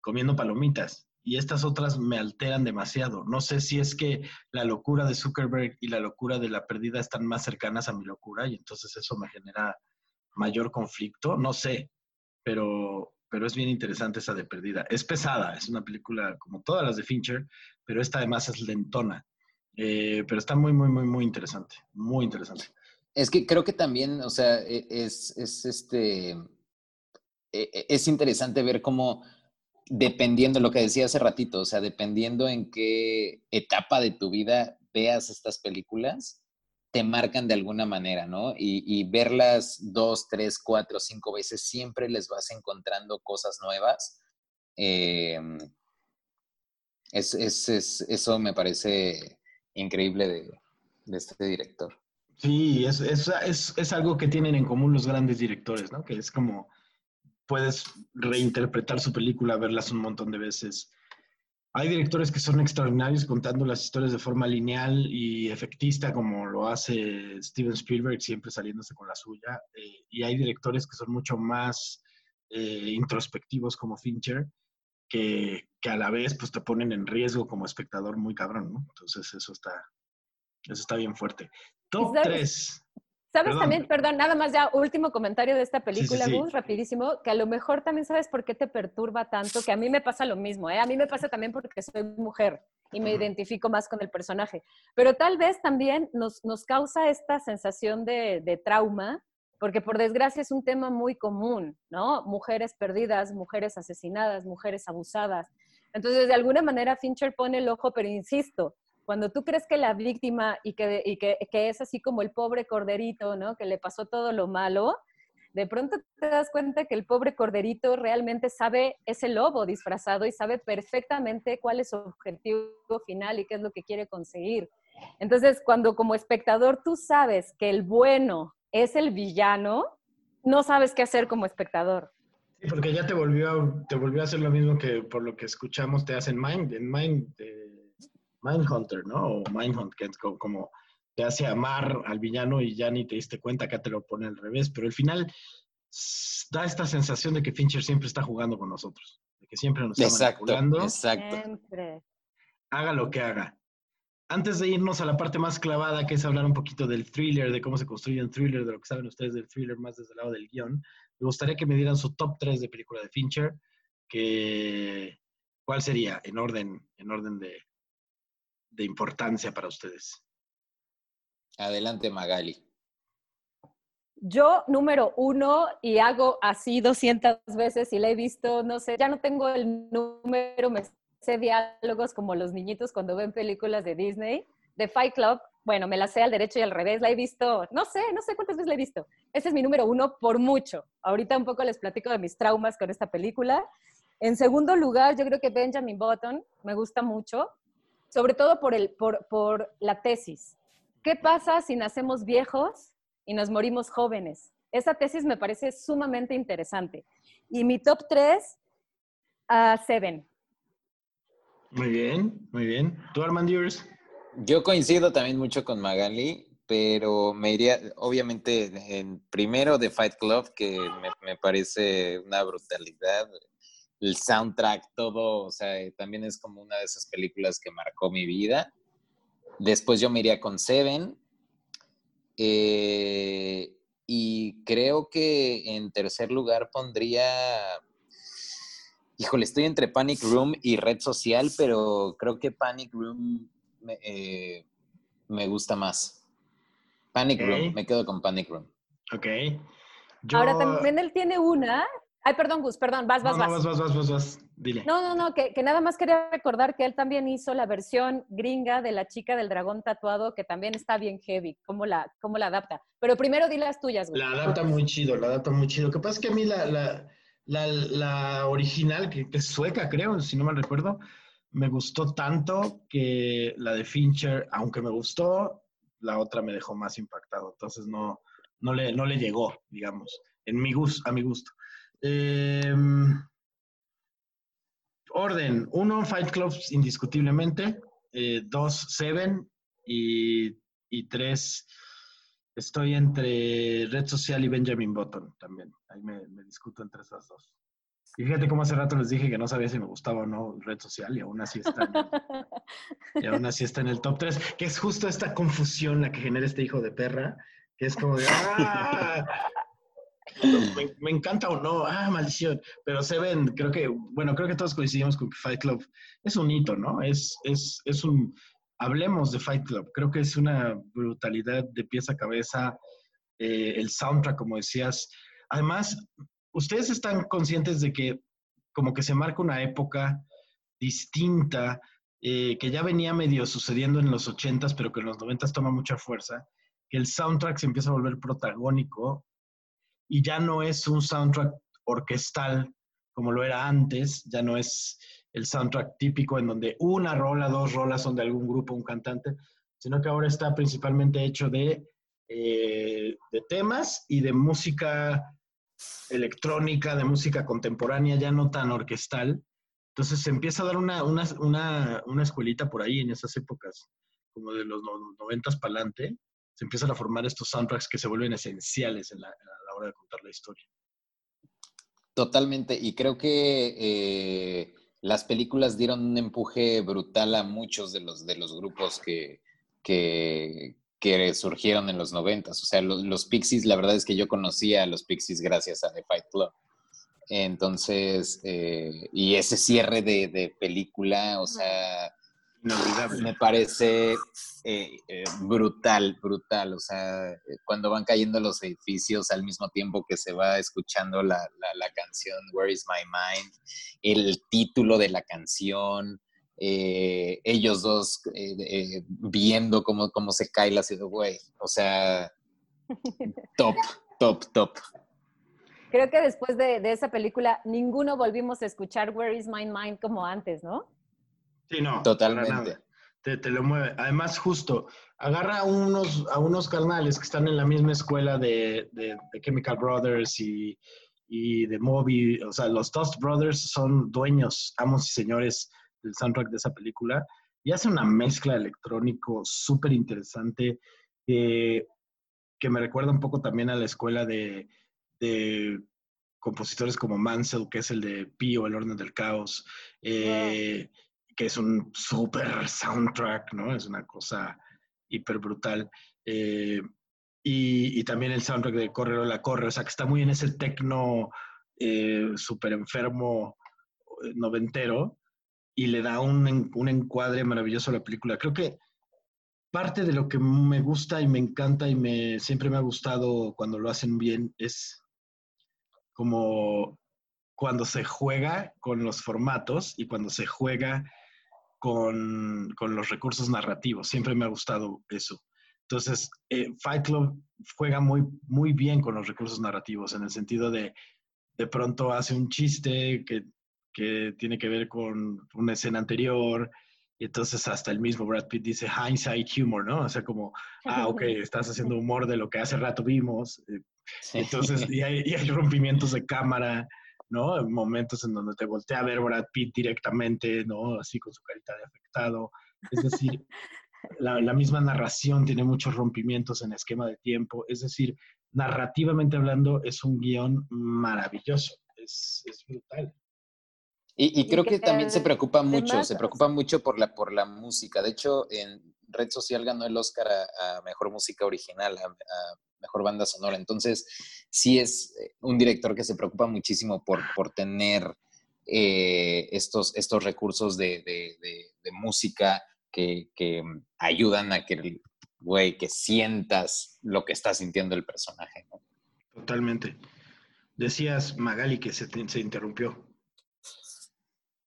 comiendo palomitas y estas otras me alteran demasiado. No sé si es que la locura de Zuckerberg y la locura de la perdida están más cercanas a mi locura y entonces eso me genera mayor conflicto, no sé, pero, pero es bien interesante esa de Perdida. Es pesada, es una película como todas las de Fincher, pero esta además es lentona. Eh, pero está muy, muy, muy, muy interesante, muy interesante. Es que creo que también, o sea, e, es, es este, e, e, es interesante ver cómo, dependiendo lo que decía hace ratito, o sea, dependiendo en qué etapa de tu vida veas estas películas, te marcan de alguna manera, ¿no? Y, verlas dos, tres, cuatro, cinco veces, siempre les vas encontrando cosas nuevas. Em, es, eso me parece increíble de, este director. Sí, es, es, algo que tienen en común los grandes directores, ¿no? Que es como puedes reinterpretar su película, verlas un montón de veces hay directores que son extraordinarios contando las historias de forma lineal y efectista, como lo hace Steven Spielberg, siempre saliéndose con la suya. Eh, y hay directores que son mucho más eh, introspectivos, como Fincher, que, que, a la vez pues, te ponen en riesgo como espectador muy cabrón, ¿no? Entonces, eso está, eso está bien fuerte. Top 3. ¿Sabes también, perdón, nada más ya último comentario de esta película, Gus, rapidísimo, que a lo mejor también sabes por qué te perturba tanto, que a mí me pasa lo mismo, ¿eh? A mí me pasa también porque soy mujer y me identifico más con el personaje, pero tal vez también nos, nos causa esta sensación de, de trauma, porque por desgracia es un tema muy común, ¿no? Mujeres perdidas, mujeres asesinadas, mujeres abusadas. Entonces, de alguna manera, Fincher pone el ojo, pero insisto, cuando tú crees que la víctima y, que, y que, que, es así como el pobre corderito, ¿no? Que le pasó todo lo malo, de pronto te das cuenta que el pobre corderito realmente sabe, es el lobo disfrazado y sabe perfectamente cuál es su objetivo final y qué es lo que quiere conseguir. Entonces, cuando como espectador tú sabes que el bueno es el villano, no sabes qué hacer como espectador. Sí, porque ya te volvió, te volvió a hacer lo mismo que por lo que escuchamos te hacen Mind. En Mind Mindhunter, ¿no? O Mindhunt, que es como, te hace amar al villano y ya ni te diste cuenta, acá te lo pone al revés, pero al final da esta sensación de que Fincher siempre está jugando con nosotros, de que siempre nos está manipulando. Exacto. Siempre. Haga lo que haga. Antes de irnos a la parte más clavada, que es hablar un poquito del thriller, de cómo se construye un thriller, de lo que saben ustedes del thriller más desde el lado del guion, me gustaría que me dieran su top 3 de película de Fincher, que ¿cuál sería en orden, en orden de, de importancia para ustedes? Adelante, Magali. Yo, número uno, y hago así 200 veces y la he visto, no sé, ya no tengo el número, me sé diálogos como los niñitos cuando ven películas de Disney. De Fight Club, bueno, me la sé al derecho y al revés, la he visto, no sé, no sé cuántas veces la he visto. Ese es mi número uno por mucho. Ahorita un poco les platico de mis traumas con esta película. En segundo lugar, yo creo que Benjamin Button me gusta mucho, sobre todo por, el, por, por la tesis. ¿Qué pasa si nacemos viejos y nos morimos jóvenes? Esa tesis me parece sumamente interesante. Y mi top tres, uh, Seven. Muy bien, muy bien. ¿Tú, Armandiers? Yo coincido también mucho con Magali, pero me iría, obviamente, en primero de Fight Club, que me, parece una brutalidad. El soundtrack, todo, o sea, también es como una de esas películas que marcó mi vida. Después yo me iría con Seven. Eh, y creo que en tercer lugar pondría Híjole, estoy entre Panic Room y red social, pero creo que Panic Room me, eh, gusta más. Panic Room, me quedo con Panic Room. Ok. Ahora también él tiene una. Ay, perdón, Gus, perdón, vas, vas, vas. vas, vas, vas, vas, vas, dile. No, no, no, que, nada más quería recordar que él también hizo la versión gringa de la chica del dragón tatuado, que también está bien heavy, cómo la, cómo la adapta. Pero primero di las tuyas, Gus. La adapta muy chido, la adapta muy chido. Lo que pasa es que a mí la la, original, que, es sueca, creo, si no mal recuerdo, me gustó tanto que la de Fincher, aunque me gustó, la otra me dejó más impactado. Entonces no, no, le, no le llegó, digamos, en mi gusto, a mi gusto. Em, orden, uno, Fight Club indiscutiblemente. Eh, dos, Seven. Y, y tres, Estoy entre red social y Benjamin Button también. Ahí me, discuto entre esas dos. Y fíjate cómo hace rato les dije que no sabía si me gustaba o no red social y aún así está en el, y aún así está en el top 3, que es justo esta confusión la que genera este hijo de perra, que es como de, ¡ah! Me, encanta o no, ¡ah, maldición! Pero se ven, creo que, bueno, creo que todos coincidimos con que Fight Club es un hito, ¿no? Es, es, es un, hablemos de Fight Club. Creo que es una brutalidad de pieza a cabeza. Eh, el soundtrack, como decías. Además, ustedes están conscientes de que como que se marca una época distinta, eh, que ya venía medio sucediendo en los ochentas, pero que en los noventas toma mucha fuerza, que el soundtrack se empieza a volver protagónico y ya no es un soundtrack orquestal como lo era antes, ya no es el soundtrack típico en donde una rola, dos rolas son de algún grupo, un cantante, sino que ahora está principalmente hecho de, eh, de temas y de música electrónica, de música contemporánea, ya no tan orquestal. Entonces se empieza a dar una, una, una, una escuelita por ahí en esas épocas, como de los noventas para adelante, se empiezan a formar estos soundtracks que se vuelven esenciales en la, a la hora de contar la historia. Totalmente, y creo que eh, las películas dieron un empuje brutal a muchos de los, de los grupos que, que, surgieron en los noventas. O sea, los, Pixies, la verdad es que yo conocía a los Pixies gracias a The Fight Club. Entonces, eh, y ese cierre de, de, película, o sea, me parece eh, eh, brutal, brutal. O sea, cuando van cayendo los edificios al mismo tiempo que se va escuchando la, canción Where is My Mind, el título de la canción, eh, ellos dos viendo cómo, cómo se cae la ciudad, güey. O sea, top, top, top. Creo que después de, de esa película, ninguno volvimos a escuchar Where is My Mind como antes, ¿no? Sí, no. Totalmente. Te, te, lo mueve. Además, justo, agarra a unos, a unos carnales que están en la misma escuela de, de, Chemical Brothers y, y, de Moby. O sea, los Dust Brothers son dueños, amos y señores del soundtrack de esa película. y hace una mezcla electrónico súper interesante que me recuerda un poco también a la escuela de, de compositores como Mansell, que es el de Pío, El Orden del Caos, eh, que es un súper soundtrack, ¿no? Es una cosa hiper brutal. Eh, y, también el soundtrack de Corre la Corre, o sea, que está muy en ese tecno eh, súper enfermo noventero y le da un, un encuadre maravilloso a la película. Creo que parte de lo que me gusta y me encanta y me siempre me ha gustado cuando lo hacen bien es como cuando se juega con los formatos y cuando se juega con, los recursos narrativos. Siempre me ha gustado eso. Entonces, eh, Fight Club juega muy, muy bien con los recursos narrativos, en el sentido de, de pronto hace un chiste que, que tiene que ver con una escena anterior, y entonces hasta el mismo Brad Pitt dice hindsight humor, ¿no? O sea, como, ah, ok, estás haciendo humor de lo que hace rato vimos, eh, entonces, y hay, rompimientos de cámara, ¿no? Momentos en donde te voltea a ver Brad Pitt directamente, ¿no? Así con su carita de afectado. Es decir, la, misma narración tiene muchos rompimientos en esquema de tiempo. Es decir, narrativamente hablando, es un guion maravilloso. Es, brutal. Y, creo que, también se preocupa mucho, se preocupa mucho por la, por la música. De hecho, en Red Social ganó el Oscar a, Mejor Música Original, a, mejor banda sonora. Entonces, sí es eh, un director que se preocupa muchísimo por, por tener eh, estos, estos recursos de, música que, ayudan a que, güey, que sientas lo que está sintiendo el personaje. Totalmente. Decías, Magali, que se, se interrumpió.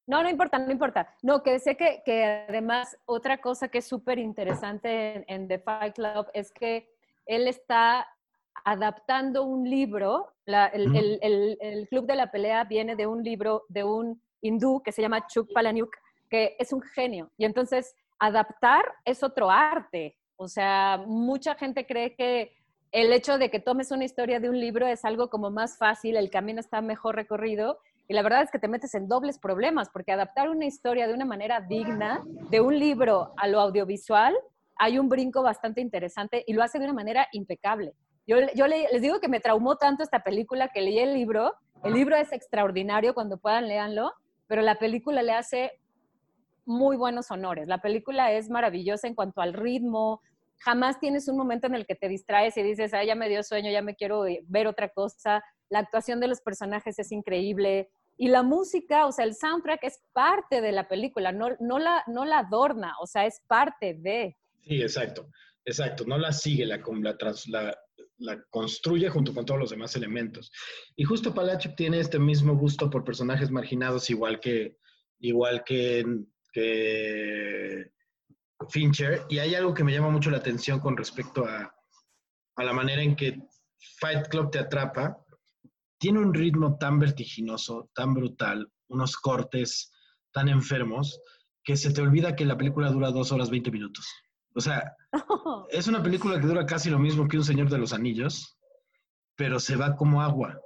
No, no importa, no importa. No, que sé que, que además otra cosa que es súper interesante en, The Fight Club es que él está adaptando un libro, el, Club de la Pelea viene de un libro de un hindú que se llama Chuk Palaniuk, que es un genio. Y entonces, adaptar es otro arte. O sea, mucha gente cree que el hecho de que tomes una historia de un libro es algo como más fácil, el camino está mejor recorrido. Y la verdad es que te metes en dobles problemas, porque adaptar una historia de una manera digna, de un libro a lo audiovisual, hay un brinco bastante interesante y lo hace de una manera impecable. Yo, yo les digo que me traumó tanto esta película que leí el libro. El libro es extraordinario, cuando puedan léanlo, pero la película le hace muy buenos honores. La película es maravillosa en cuanto al ritmo. Jamás tienes un momento en el que te distraes y dices, ay, ya me dio sueño, ya me quiero ver otra cosa. La actuación de los personajes es increíble. Y la música, o sea, el soundtrack es parte de la película, no, no, la, no la adorna, o sea, es parte de. Sí, exacto, exacto. No la sigue, la, la, la, construye junto con todos los demás elementos. Y justo Palachuk tiene este mismo gusto por personajes marginados, igual que, igual que, que Fincher. Y hay algo que me llama mucho la atención con respecto a, a la manera en que Fight Club te atrapa. Tiene un ritmo tan vertiginoso, tan brutal, unos cortes tan enfermos, que se te olvida que la película dura dos horas 20 minutos. O sea, es una película que dura casi lo mismo que Un Señor de los Anillos, pero se va como agua.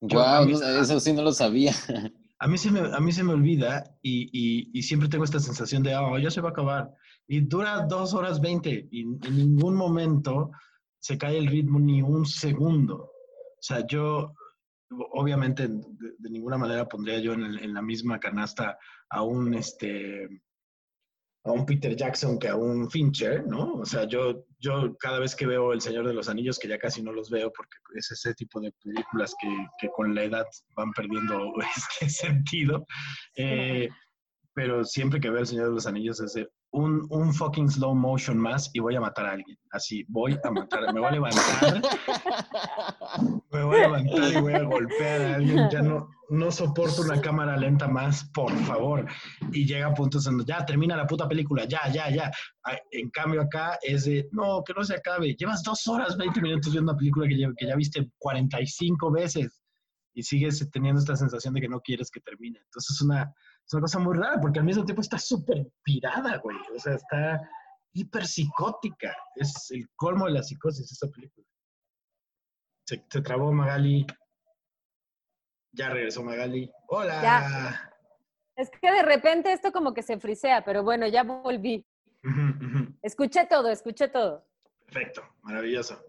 wow, eso sí no lo sabía. A mí se me, a mí se me olvida y, siempre tengo esta sensación de, oh, ya se va a acabar. Y dura dos horas veinte y en ningún momento se cae el ritmo ni un segundo. O sea, yo obviamente de, ninguna manera pondría yo en, en, la misma canasta a un, este, a un Peter Jackson que a un Fincher, ¿no? O sea, yo, yo cada vez que veo El Señor de los Anillos, que ya casi no los veo porque es ese tipo de películas que, que con la edad van perdiendo este sentido, eh, pero siempre que veo El Señor de los Anillos es de, un, un, fucking slow motion más y voy a matar a alguien. Así, voy a matar, me voy a levantar, me voy a levantar y voy a golpear a alguien. Ya no, no soporto una cámara lenta más, por favor. Y llega a puntos en ya termina la puta película, ya, ya, ya. En cambio acá es de, no, que no se acabe. Llevas dos horas, 20 minutos viendo una película que ya, que ya viste 45 veces y sigues teniendo esta sensación de que no quieres que termine. Entonces es una es una cosa muy rara, porque al mismo tiempo está súper pirada, güey. O sea, está hiper psicótica. Es el colmo de la psicosis esa película. Se, trabó Magali. Ya regresó Magali. ¡Hola! Es que de repente esto como que se frisea, pero bueno, ya volví. Escuché todo, escuché todo. Perfecto, maravilloso.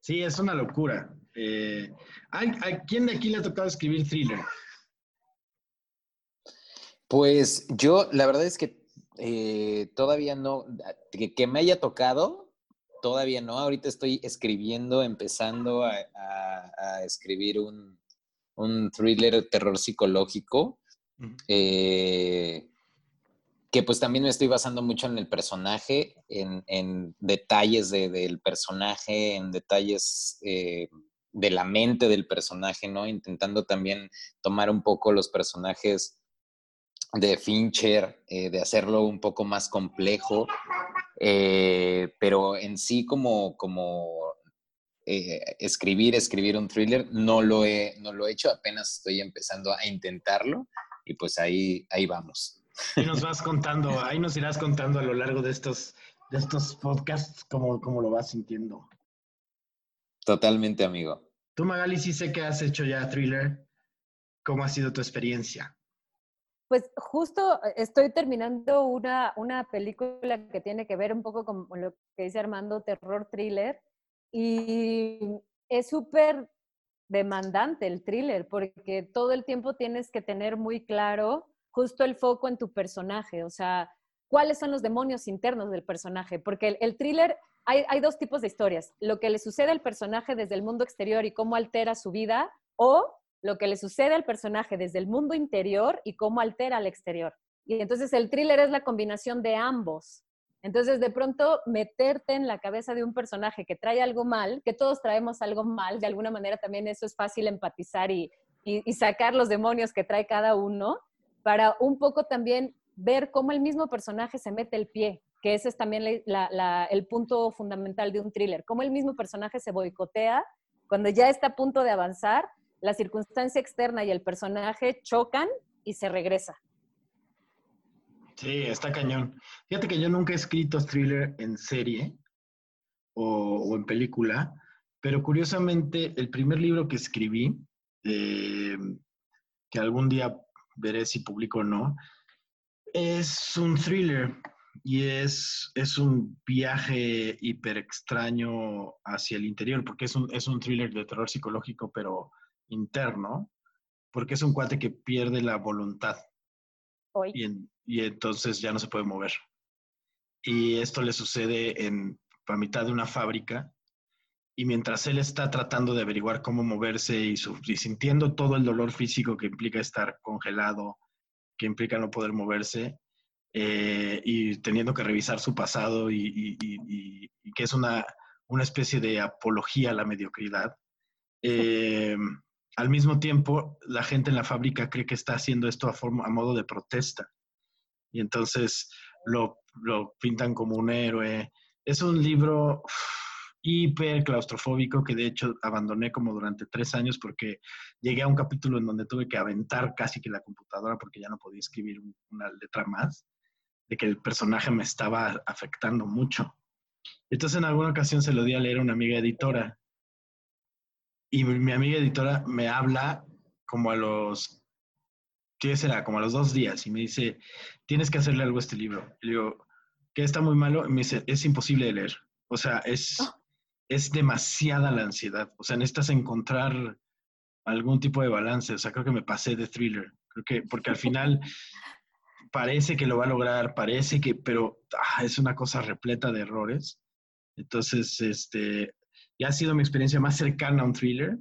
Sí, es una locura. Eh, ¿a, quién de aquí le ha tocado escribir thriller? Pues yo, la verdad es que eh, todavía no, que, me haya tocado, todavía no. Ahorita estoy escribiendo, empezando a, escribir un, un, thriller terror psicológico. Eh, que pues también me estoy basando mucho en el personaje, en, detalles del personaje, en detalles eh, de la mente del personaje, ¿no? Intentando también tomar un poco los personajes de Fincher, eh, de hacerlo un poco más complejo, eh, pero en sí como, como escribir, escribir un thriller, no lo, he, no lo he hecho, apenas estoy empezando a intentarlo y pues ahí, ahí vamos. Ahí nos vas contando, ahí nos irás contando a lo largo de estos, de estos podcasts cómo, cómo lo vas sintiendo. Totalmente, amigo. Tú, Magali, sí sé que has hecho ya thriller. ¿Cómo ha sido tu experiencia? Pues justo eh, estoy terminando una, una película que tiene que ver un poco con lo que dice Armando, terror thriller. Y es súper demandante el thriller porque todo el tiempo tienes que tener muy claro justo el foco en tu personaje, o sea, cuáles son los demonios internos del personaje, porque el, thriller, hay, hay, dos tipos de historias, lo que le sucede al personaje desde el mundo exterior y cómo altera su vida, o lo que le sucede al personaje desde el mundo interior y cómo altera al exterior. Y entonces el thriller es la combinación de ambos. Entonces, de pronto, meterte en la cabeza de un personaje que trae algo mal, que todos traemos algo mal, de alguna manera también eso es fácil empatizar y, y sacar los demonios que trae cada uno para un poco también ver cómo el mismo personaje se mete el pie, que ese es también el punto fundamental de un thriller, cómo el mismo personaje se boicotea cuando ya está a punto de avanzar, la circunstancia externa y el personaje chocan y se regresa. Sí, está cañón. Fíjate que yo nunca he escrito thriller en serie o, en película, pero curiosamente el primer libro que escribí, eh, que algún día veré si publico o no. Es un thriller y es, es un viaje hiper extraño hacia el interior, porque es un, es un thriller de terror psicológico, pero interno, porque es un cuate que pierde la voluntad. Y, y, entonces ya no se puede mover. Y esto le sucede en a mitad de una fábrica y mientras él está tratando de averiguar cómo moverse y, sintiendo todo el dolor físico que implica estar congelado, que implica no poder moverse, eh, y teniendo que revisar su pasado y, que es una, una, especie de apología a la mediocridad. Eh, al mismo tiempo, la gente en la fábrica cree que está haciendo esto a, modo de protesta. Y entonces lo, lo pintan como un héroe. Es un libro hiper claustrofóbico que de hecho abandoné como durante tres años porque llegué a un capítulo en donde tuve que aventar casi que la computadora porque ya no podía escribir una letra más, de que el personaje me estaba afectando mucho. Entonces en alguna ocasión se lo di a leer a una amiga editora y mi amiga editora me habla como a los, ¿qué será? Como a los dos días y me dice, tienes que hacerle algo a este libro. Y le digo, que está muy malo, y me dice, es imposible de leer. O sea, es, ah es demasiada la ansiedad. O sea, necesitas encontrar algún tipo de balance. O sea, creo que me pasé de thriller. Creo que, porque al final parece que lo va a lograr, parece que, pero ah, es una cosa repleta de errores. Entonces, este, ya ha sido mi experiencia más cercana a un thriller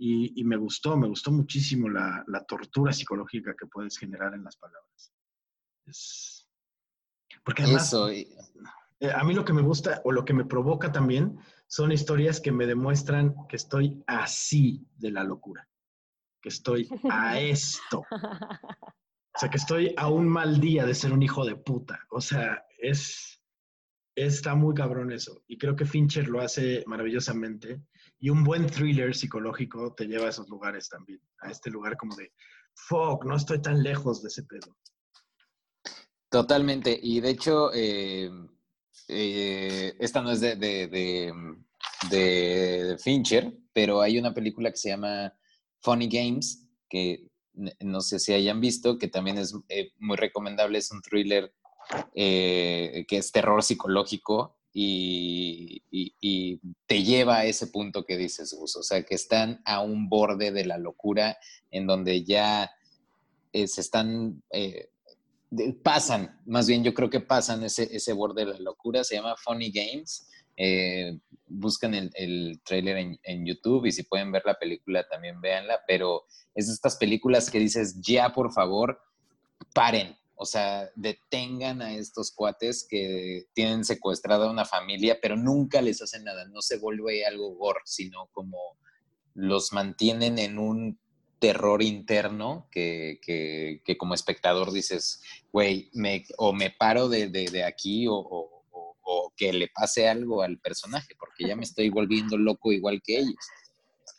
y, me gustó, me gustó muchísimo la, tortura psicológica que puedes generar en las palabras. porque además, eh, a mí lo que me gusta o lo que me provoca también son historias que me demuestran que estoy así de la locura, que estoy a esto. O sea, que estoy a un mal día de ser un hijo de puta. O sea, es, está muy cabrón eso. Y creo que Fincher lo hace maravillosamente. Y un buen thriller psicológico te lleva a esos lugares también, a este lugar como de, fuck, no estoy tan lejos de ese pedo. Totalmente. Y de hecho, eh, eh, esta no es de, de, Fincher, pero hay una película que se llama Funny Games, que no sé si hayan visto, que también es eh, muy recomendable, es un thriller eh, que es terror psicológico y, te lleva a ese punto que dices, Gus, o sea, que están a un borde de la locura en donde ya se están, pasan, más bien yo creo que pasan ese, ese borde de la locura, se llama Funny Games eh, buscan el, el trailer en, YouTube y si pueden ver la película también véanla, pero es estas películas que dices, ya por favor, paren, o sea, detengan a estos cuates que tienen secuestrada a una familia, pero nunca les hacen nada, no se vuelve algo gore, sino como los mantienen en un terror interno que, que, como espectador dices, güey, me, o me paro de, de, aquí o o que le pase algo al personaje, porque ya me estoy volviendo loco igual que ellos.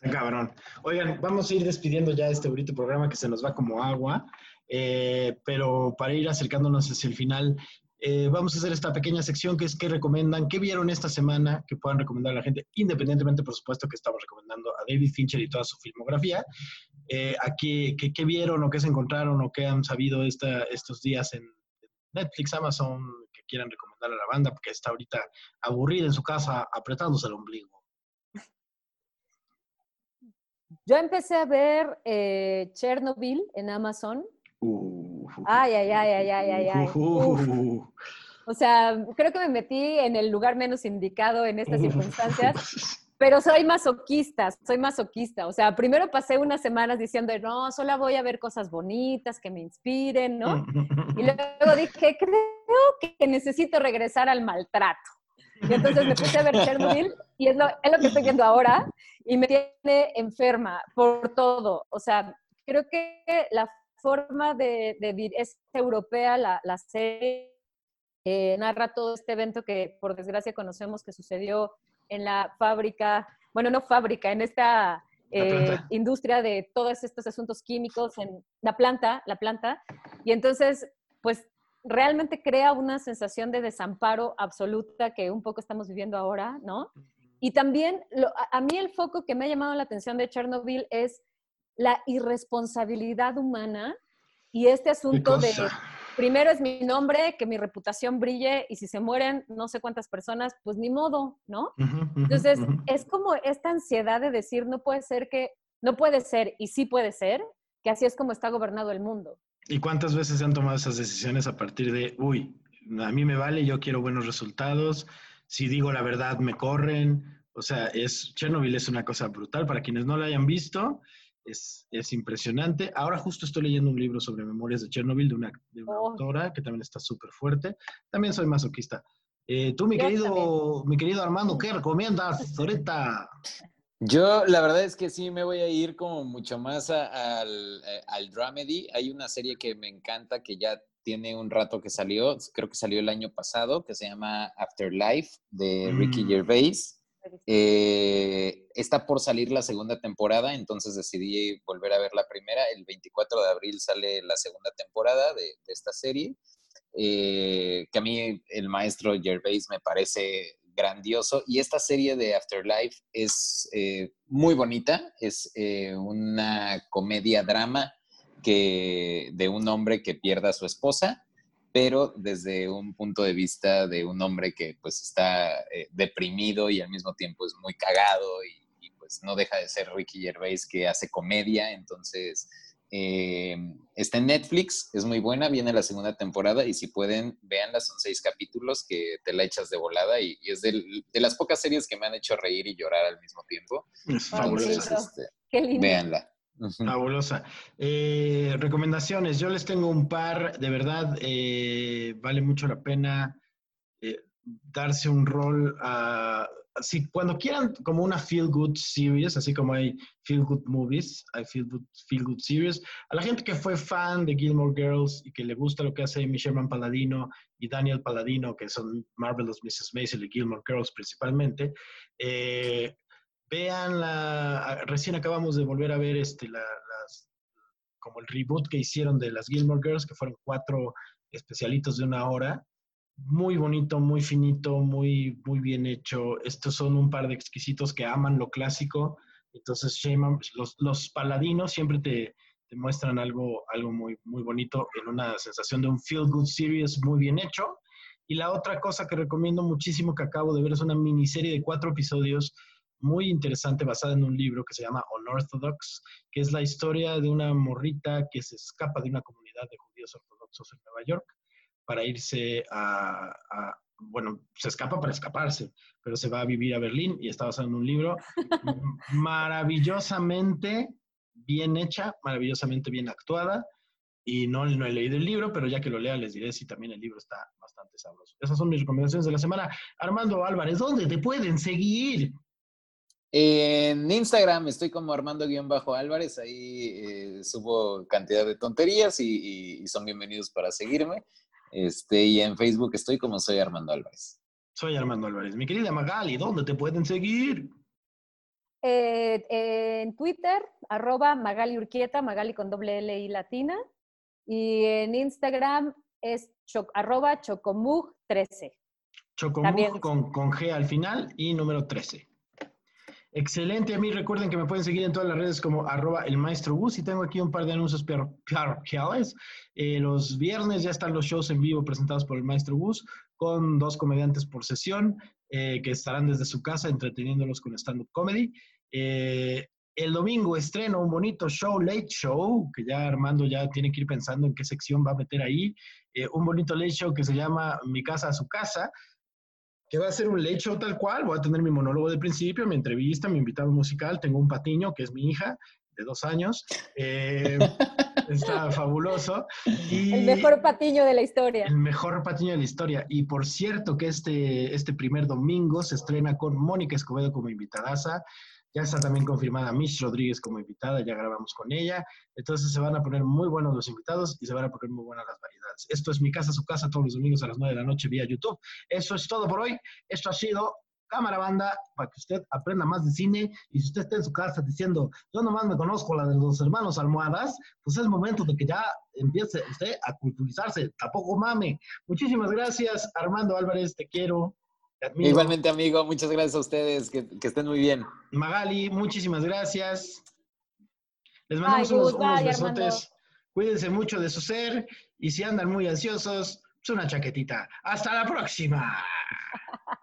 Cabrón. Oigan, vamos a ir despidiendo ya este bonito programa que se nos va como agua, eh, pero para ir acercándonos hacia el final, eh, vamos a hacer esta pequeña sección que es qué recomiendan, qué vieron esta semana que puedan recomendar a la gente, independientemente, por supuesto, que estamos recomendando a David Fincher y toda su filmografía. Eh, aquí, ¿qué, vieron o qué se encontraron o qué han sabido esta, estos días en Netflix, Amazon, quieran recomendar a la banda porque está ahorita aburrida en su casa apretándose el ombligo. Yo empecé a ver eh, Chernobyl en Amazon. Ay, ay, ay, ay, ay, ay, O sea, creo que me metí en el lugar menos indicado en estas circunstancias. pero soy masoquista, soy masoquista. O sea, primero pasé unas semanas diciendo, no, solo voy a ver cosas bonitas que me inspiren, ¿no? Y luego dije, creo que necesito regresar al maltrato. Y entonces me puse a ver Chernobyl y es lo, es lo que estoy viendo ahora y me tiene enferma por todo. O sea, creo que la forma de, vivir es europea, la, la serie eh, narra todo este evento que por desgracia conocemos que sucedió en la fábrica, bueno, no fábrica, en esta eh, industria de todos estos asuntos químicos, en la planta, la planta. Y entonces, pues realmente crea una sensación de desamparo absoluta que un poco estamos viviendo ahora, ¿no? Y también, a, mí el foco que me ha llamado la atención de Chernobyl es la irresponsabilidad humana y este asunto de primero es mi nombre, que mi reputación brille y si se mueren no sé cuántas personas, pues ni modo, ¿no? Entonces, es como esta ansiedad de decir, no puede ser que, no puede ser y sí puede ser, que así es como está gobernado el mundo. ¿Y cuántas veces se han tomado esas decisiones a partir de, uy, a mí me vale, yo quiero buenos resultados, si digo la verdad me corren? O sea, es, Chernobyl es una cosa brutal. Para quienes no la hayan visto, es, es, impresionante. Ahora justo estoy leyendo un libro sobre memorias de Chernobyl de una, de una oh. autora que también está súper fuerte. También soy masoquista. Eh, tú, mi querido, mi querido Armando, ¿qué recomiendas ahorita? Yo, la verdad es que sí me voy a ir como mucho más al, eh, al dramedy. Hay una serie que me encanta que ya tiene un rato que salió, creo que salió el año pasado, que se llama Afterlife de Ricky mm. Gervais. Eh, está por salir la segunda temporada, entonces decidí volver a ver la primera. El 24 de abril sale la segunda temporada de, esta serie, eh, que a mí el maestro Gervais me parece grandioso. Y esta serie de Afterlife es eh, muy bonita, es una comedia-drama que, de un hombre que pierda a su esposa pero desde un punto de vista de un hombre que pues está eh, deprimido y al mismo tiempo es muy cagado y, pues no deja de ser Ricky Gervais que hace comedia, entonces eh, está en Netflix, es muy buena, viene la segunda temporada y si pueden, véanla, son seis capítulos que te la echas de volada y, es de las pocas series que me han hecho reír y llorar al mismo tiempo. Es fabulosa. Este, véanla. Fabulosa. Eh, recomendaciones, yo les tengo un par, de verdad, eh, vale mucho la pena eh, darse un rol a... Si, cuando quieran como una feel good series, así como hay feel good movies, hay feel good, feel good series, a la gente que fue fan de Gilmore Girls y que le gusta lo que hace Amy Sherman Paladino y Daniel Paladino, que son Marvelous Mrs. Maisel y Gilmore Girls principalmente, eh, Vean la, recién acabamos de volver a ver este, las, como el reboot que hicieron de las Gilmore Girls, que fueron cuatro especialitos de una hora. Muy bonito, muy finito, muy, muy bien hecho. Estos son un par de exquisitos que aman lo clásico. Entonces, los, los paladinos siempre te, te muestran algo, algo muy, muy bonito en una sensación de un feel good series muy bien hecho. Y la otra cosa que recomiendo muchísimo que acabo de ver es una miniserie de cuatro episodios muy interesante basada en un libro que se llama Unorthodox, que es la historia de una morrita que se escapa de una comunidad de judíos ortodoxos en Nueva York para irse a, bueno, se escapa para escaparse, pero se va a vivir a Berlín y está basado en un libro maravillosamente bien hecha, maravillosamente bien actuada. Y no, no he leído el libro, pero ya que lo lea les diré si también el libro está bastante sabroso. Esas son mis recomendaciones de la semana. Armando Álvarez, ¿dónde te pueden seguir? En Instagram estoy como Armando-Álvarez, ahí eh, subo cantidad de tonterías y, son bienvenidos para seguirme. Este, y en Facebook estoy como soy Armando Álvarez. Soy Armando Álvarez. Mi querida Magali, ¿dónde te pueden seguir? Eh, en Twitter, arroba Magali Urquieta, Magali con doble L y latina. Y en Instagram es arroba chocomug13. Chocomug con, con G al final y número 13. Excelente, a mí recuerden que me pueden seguir en todas las redes como arroba el maestro Gus y tengo aquí un par de anuncios parroquiales. Eh, los viernes ya están los shows en vivo presentados por el maestro Gus con dos comediantes por sesión eh, que estarán desde su casa entreteniéndolos con stand-up comedy. Eh, el domingo estreno un bonito show, Late Show, que ya Armando ya tiene que ir pensando en qué sección va a meter ahí. un bonito Late Show que se llama Mi casa a su casa, que va a ser un late show tal cual. Voy a tener mi monólogo de principio, mi entrevista, mi invitado musical. Tengo un patiño, que es mi hija, de dos años. Eh, está fabuloso. el mejor patiño de la historia. El mejor patiño de la historia. Y por cierto que este, este primer domingo se estrena con Mónica Escobedo como invitadaza. Ya está también confirmada Mish Rodríguez como invitada, ya grabamos con ella. Entonces se van a poner muy buenos los invitados y se van a poner muy buenas las variedades. Esto es Mi Casa, Su Casa, todos los domingos a las 9 de la noche vía YouTube. Eso es todo por hoy. Esto ha sido Cámara Banda para que usted aprenda más de cine. Y si usted está en su casa diciendo, yo nomás me conozco la de los hermanos almohadas, pues es momento de que ya empiece usted a culturizarse. Tampoco mame. Muchísimas gracias, Armando Álvarez, te quiero. Igualmente, amigo, muchas gracias a ustedes, que, estén muy bien. Magali, muchísimas gracias. Les mandamos unos, besotes. Cuídense mucho de su ser y si andan muy ansiosos, pues una chaquetita. Hasta la próxima.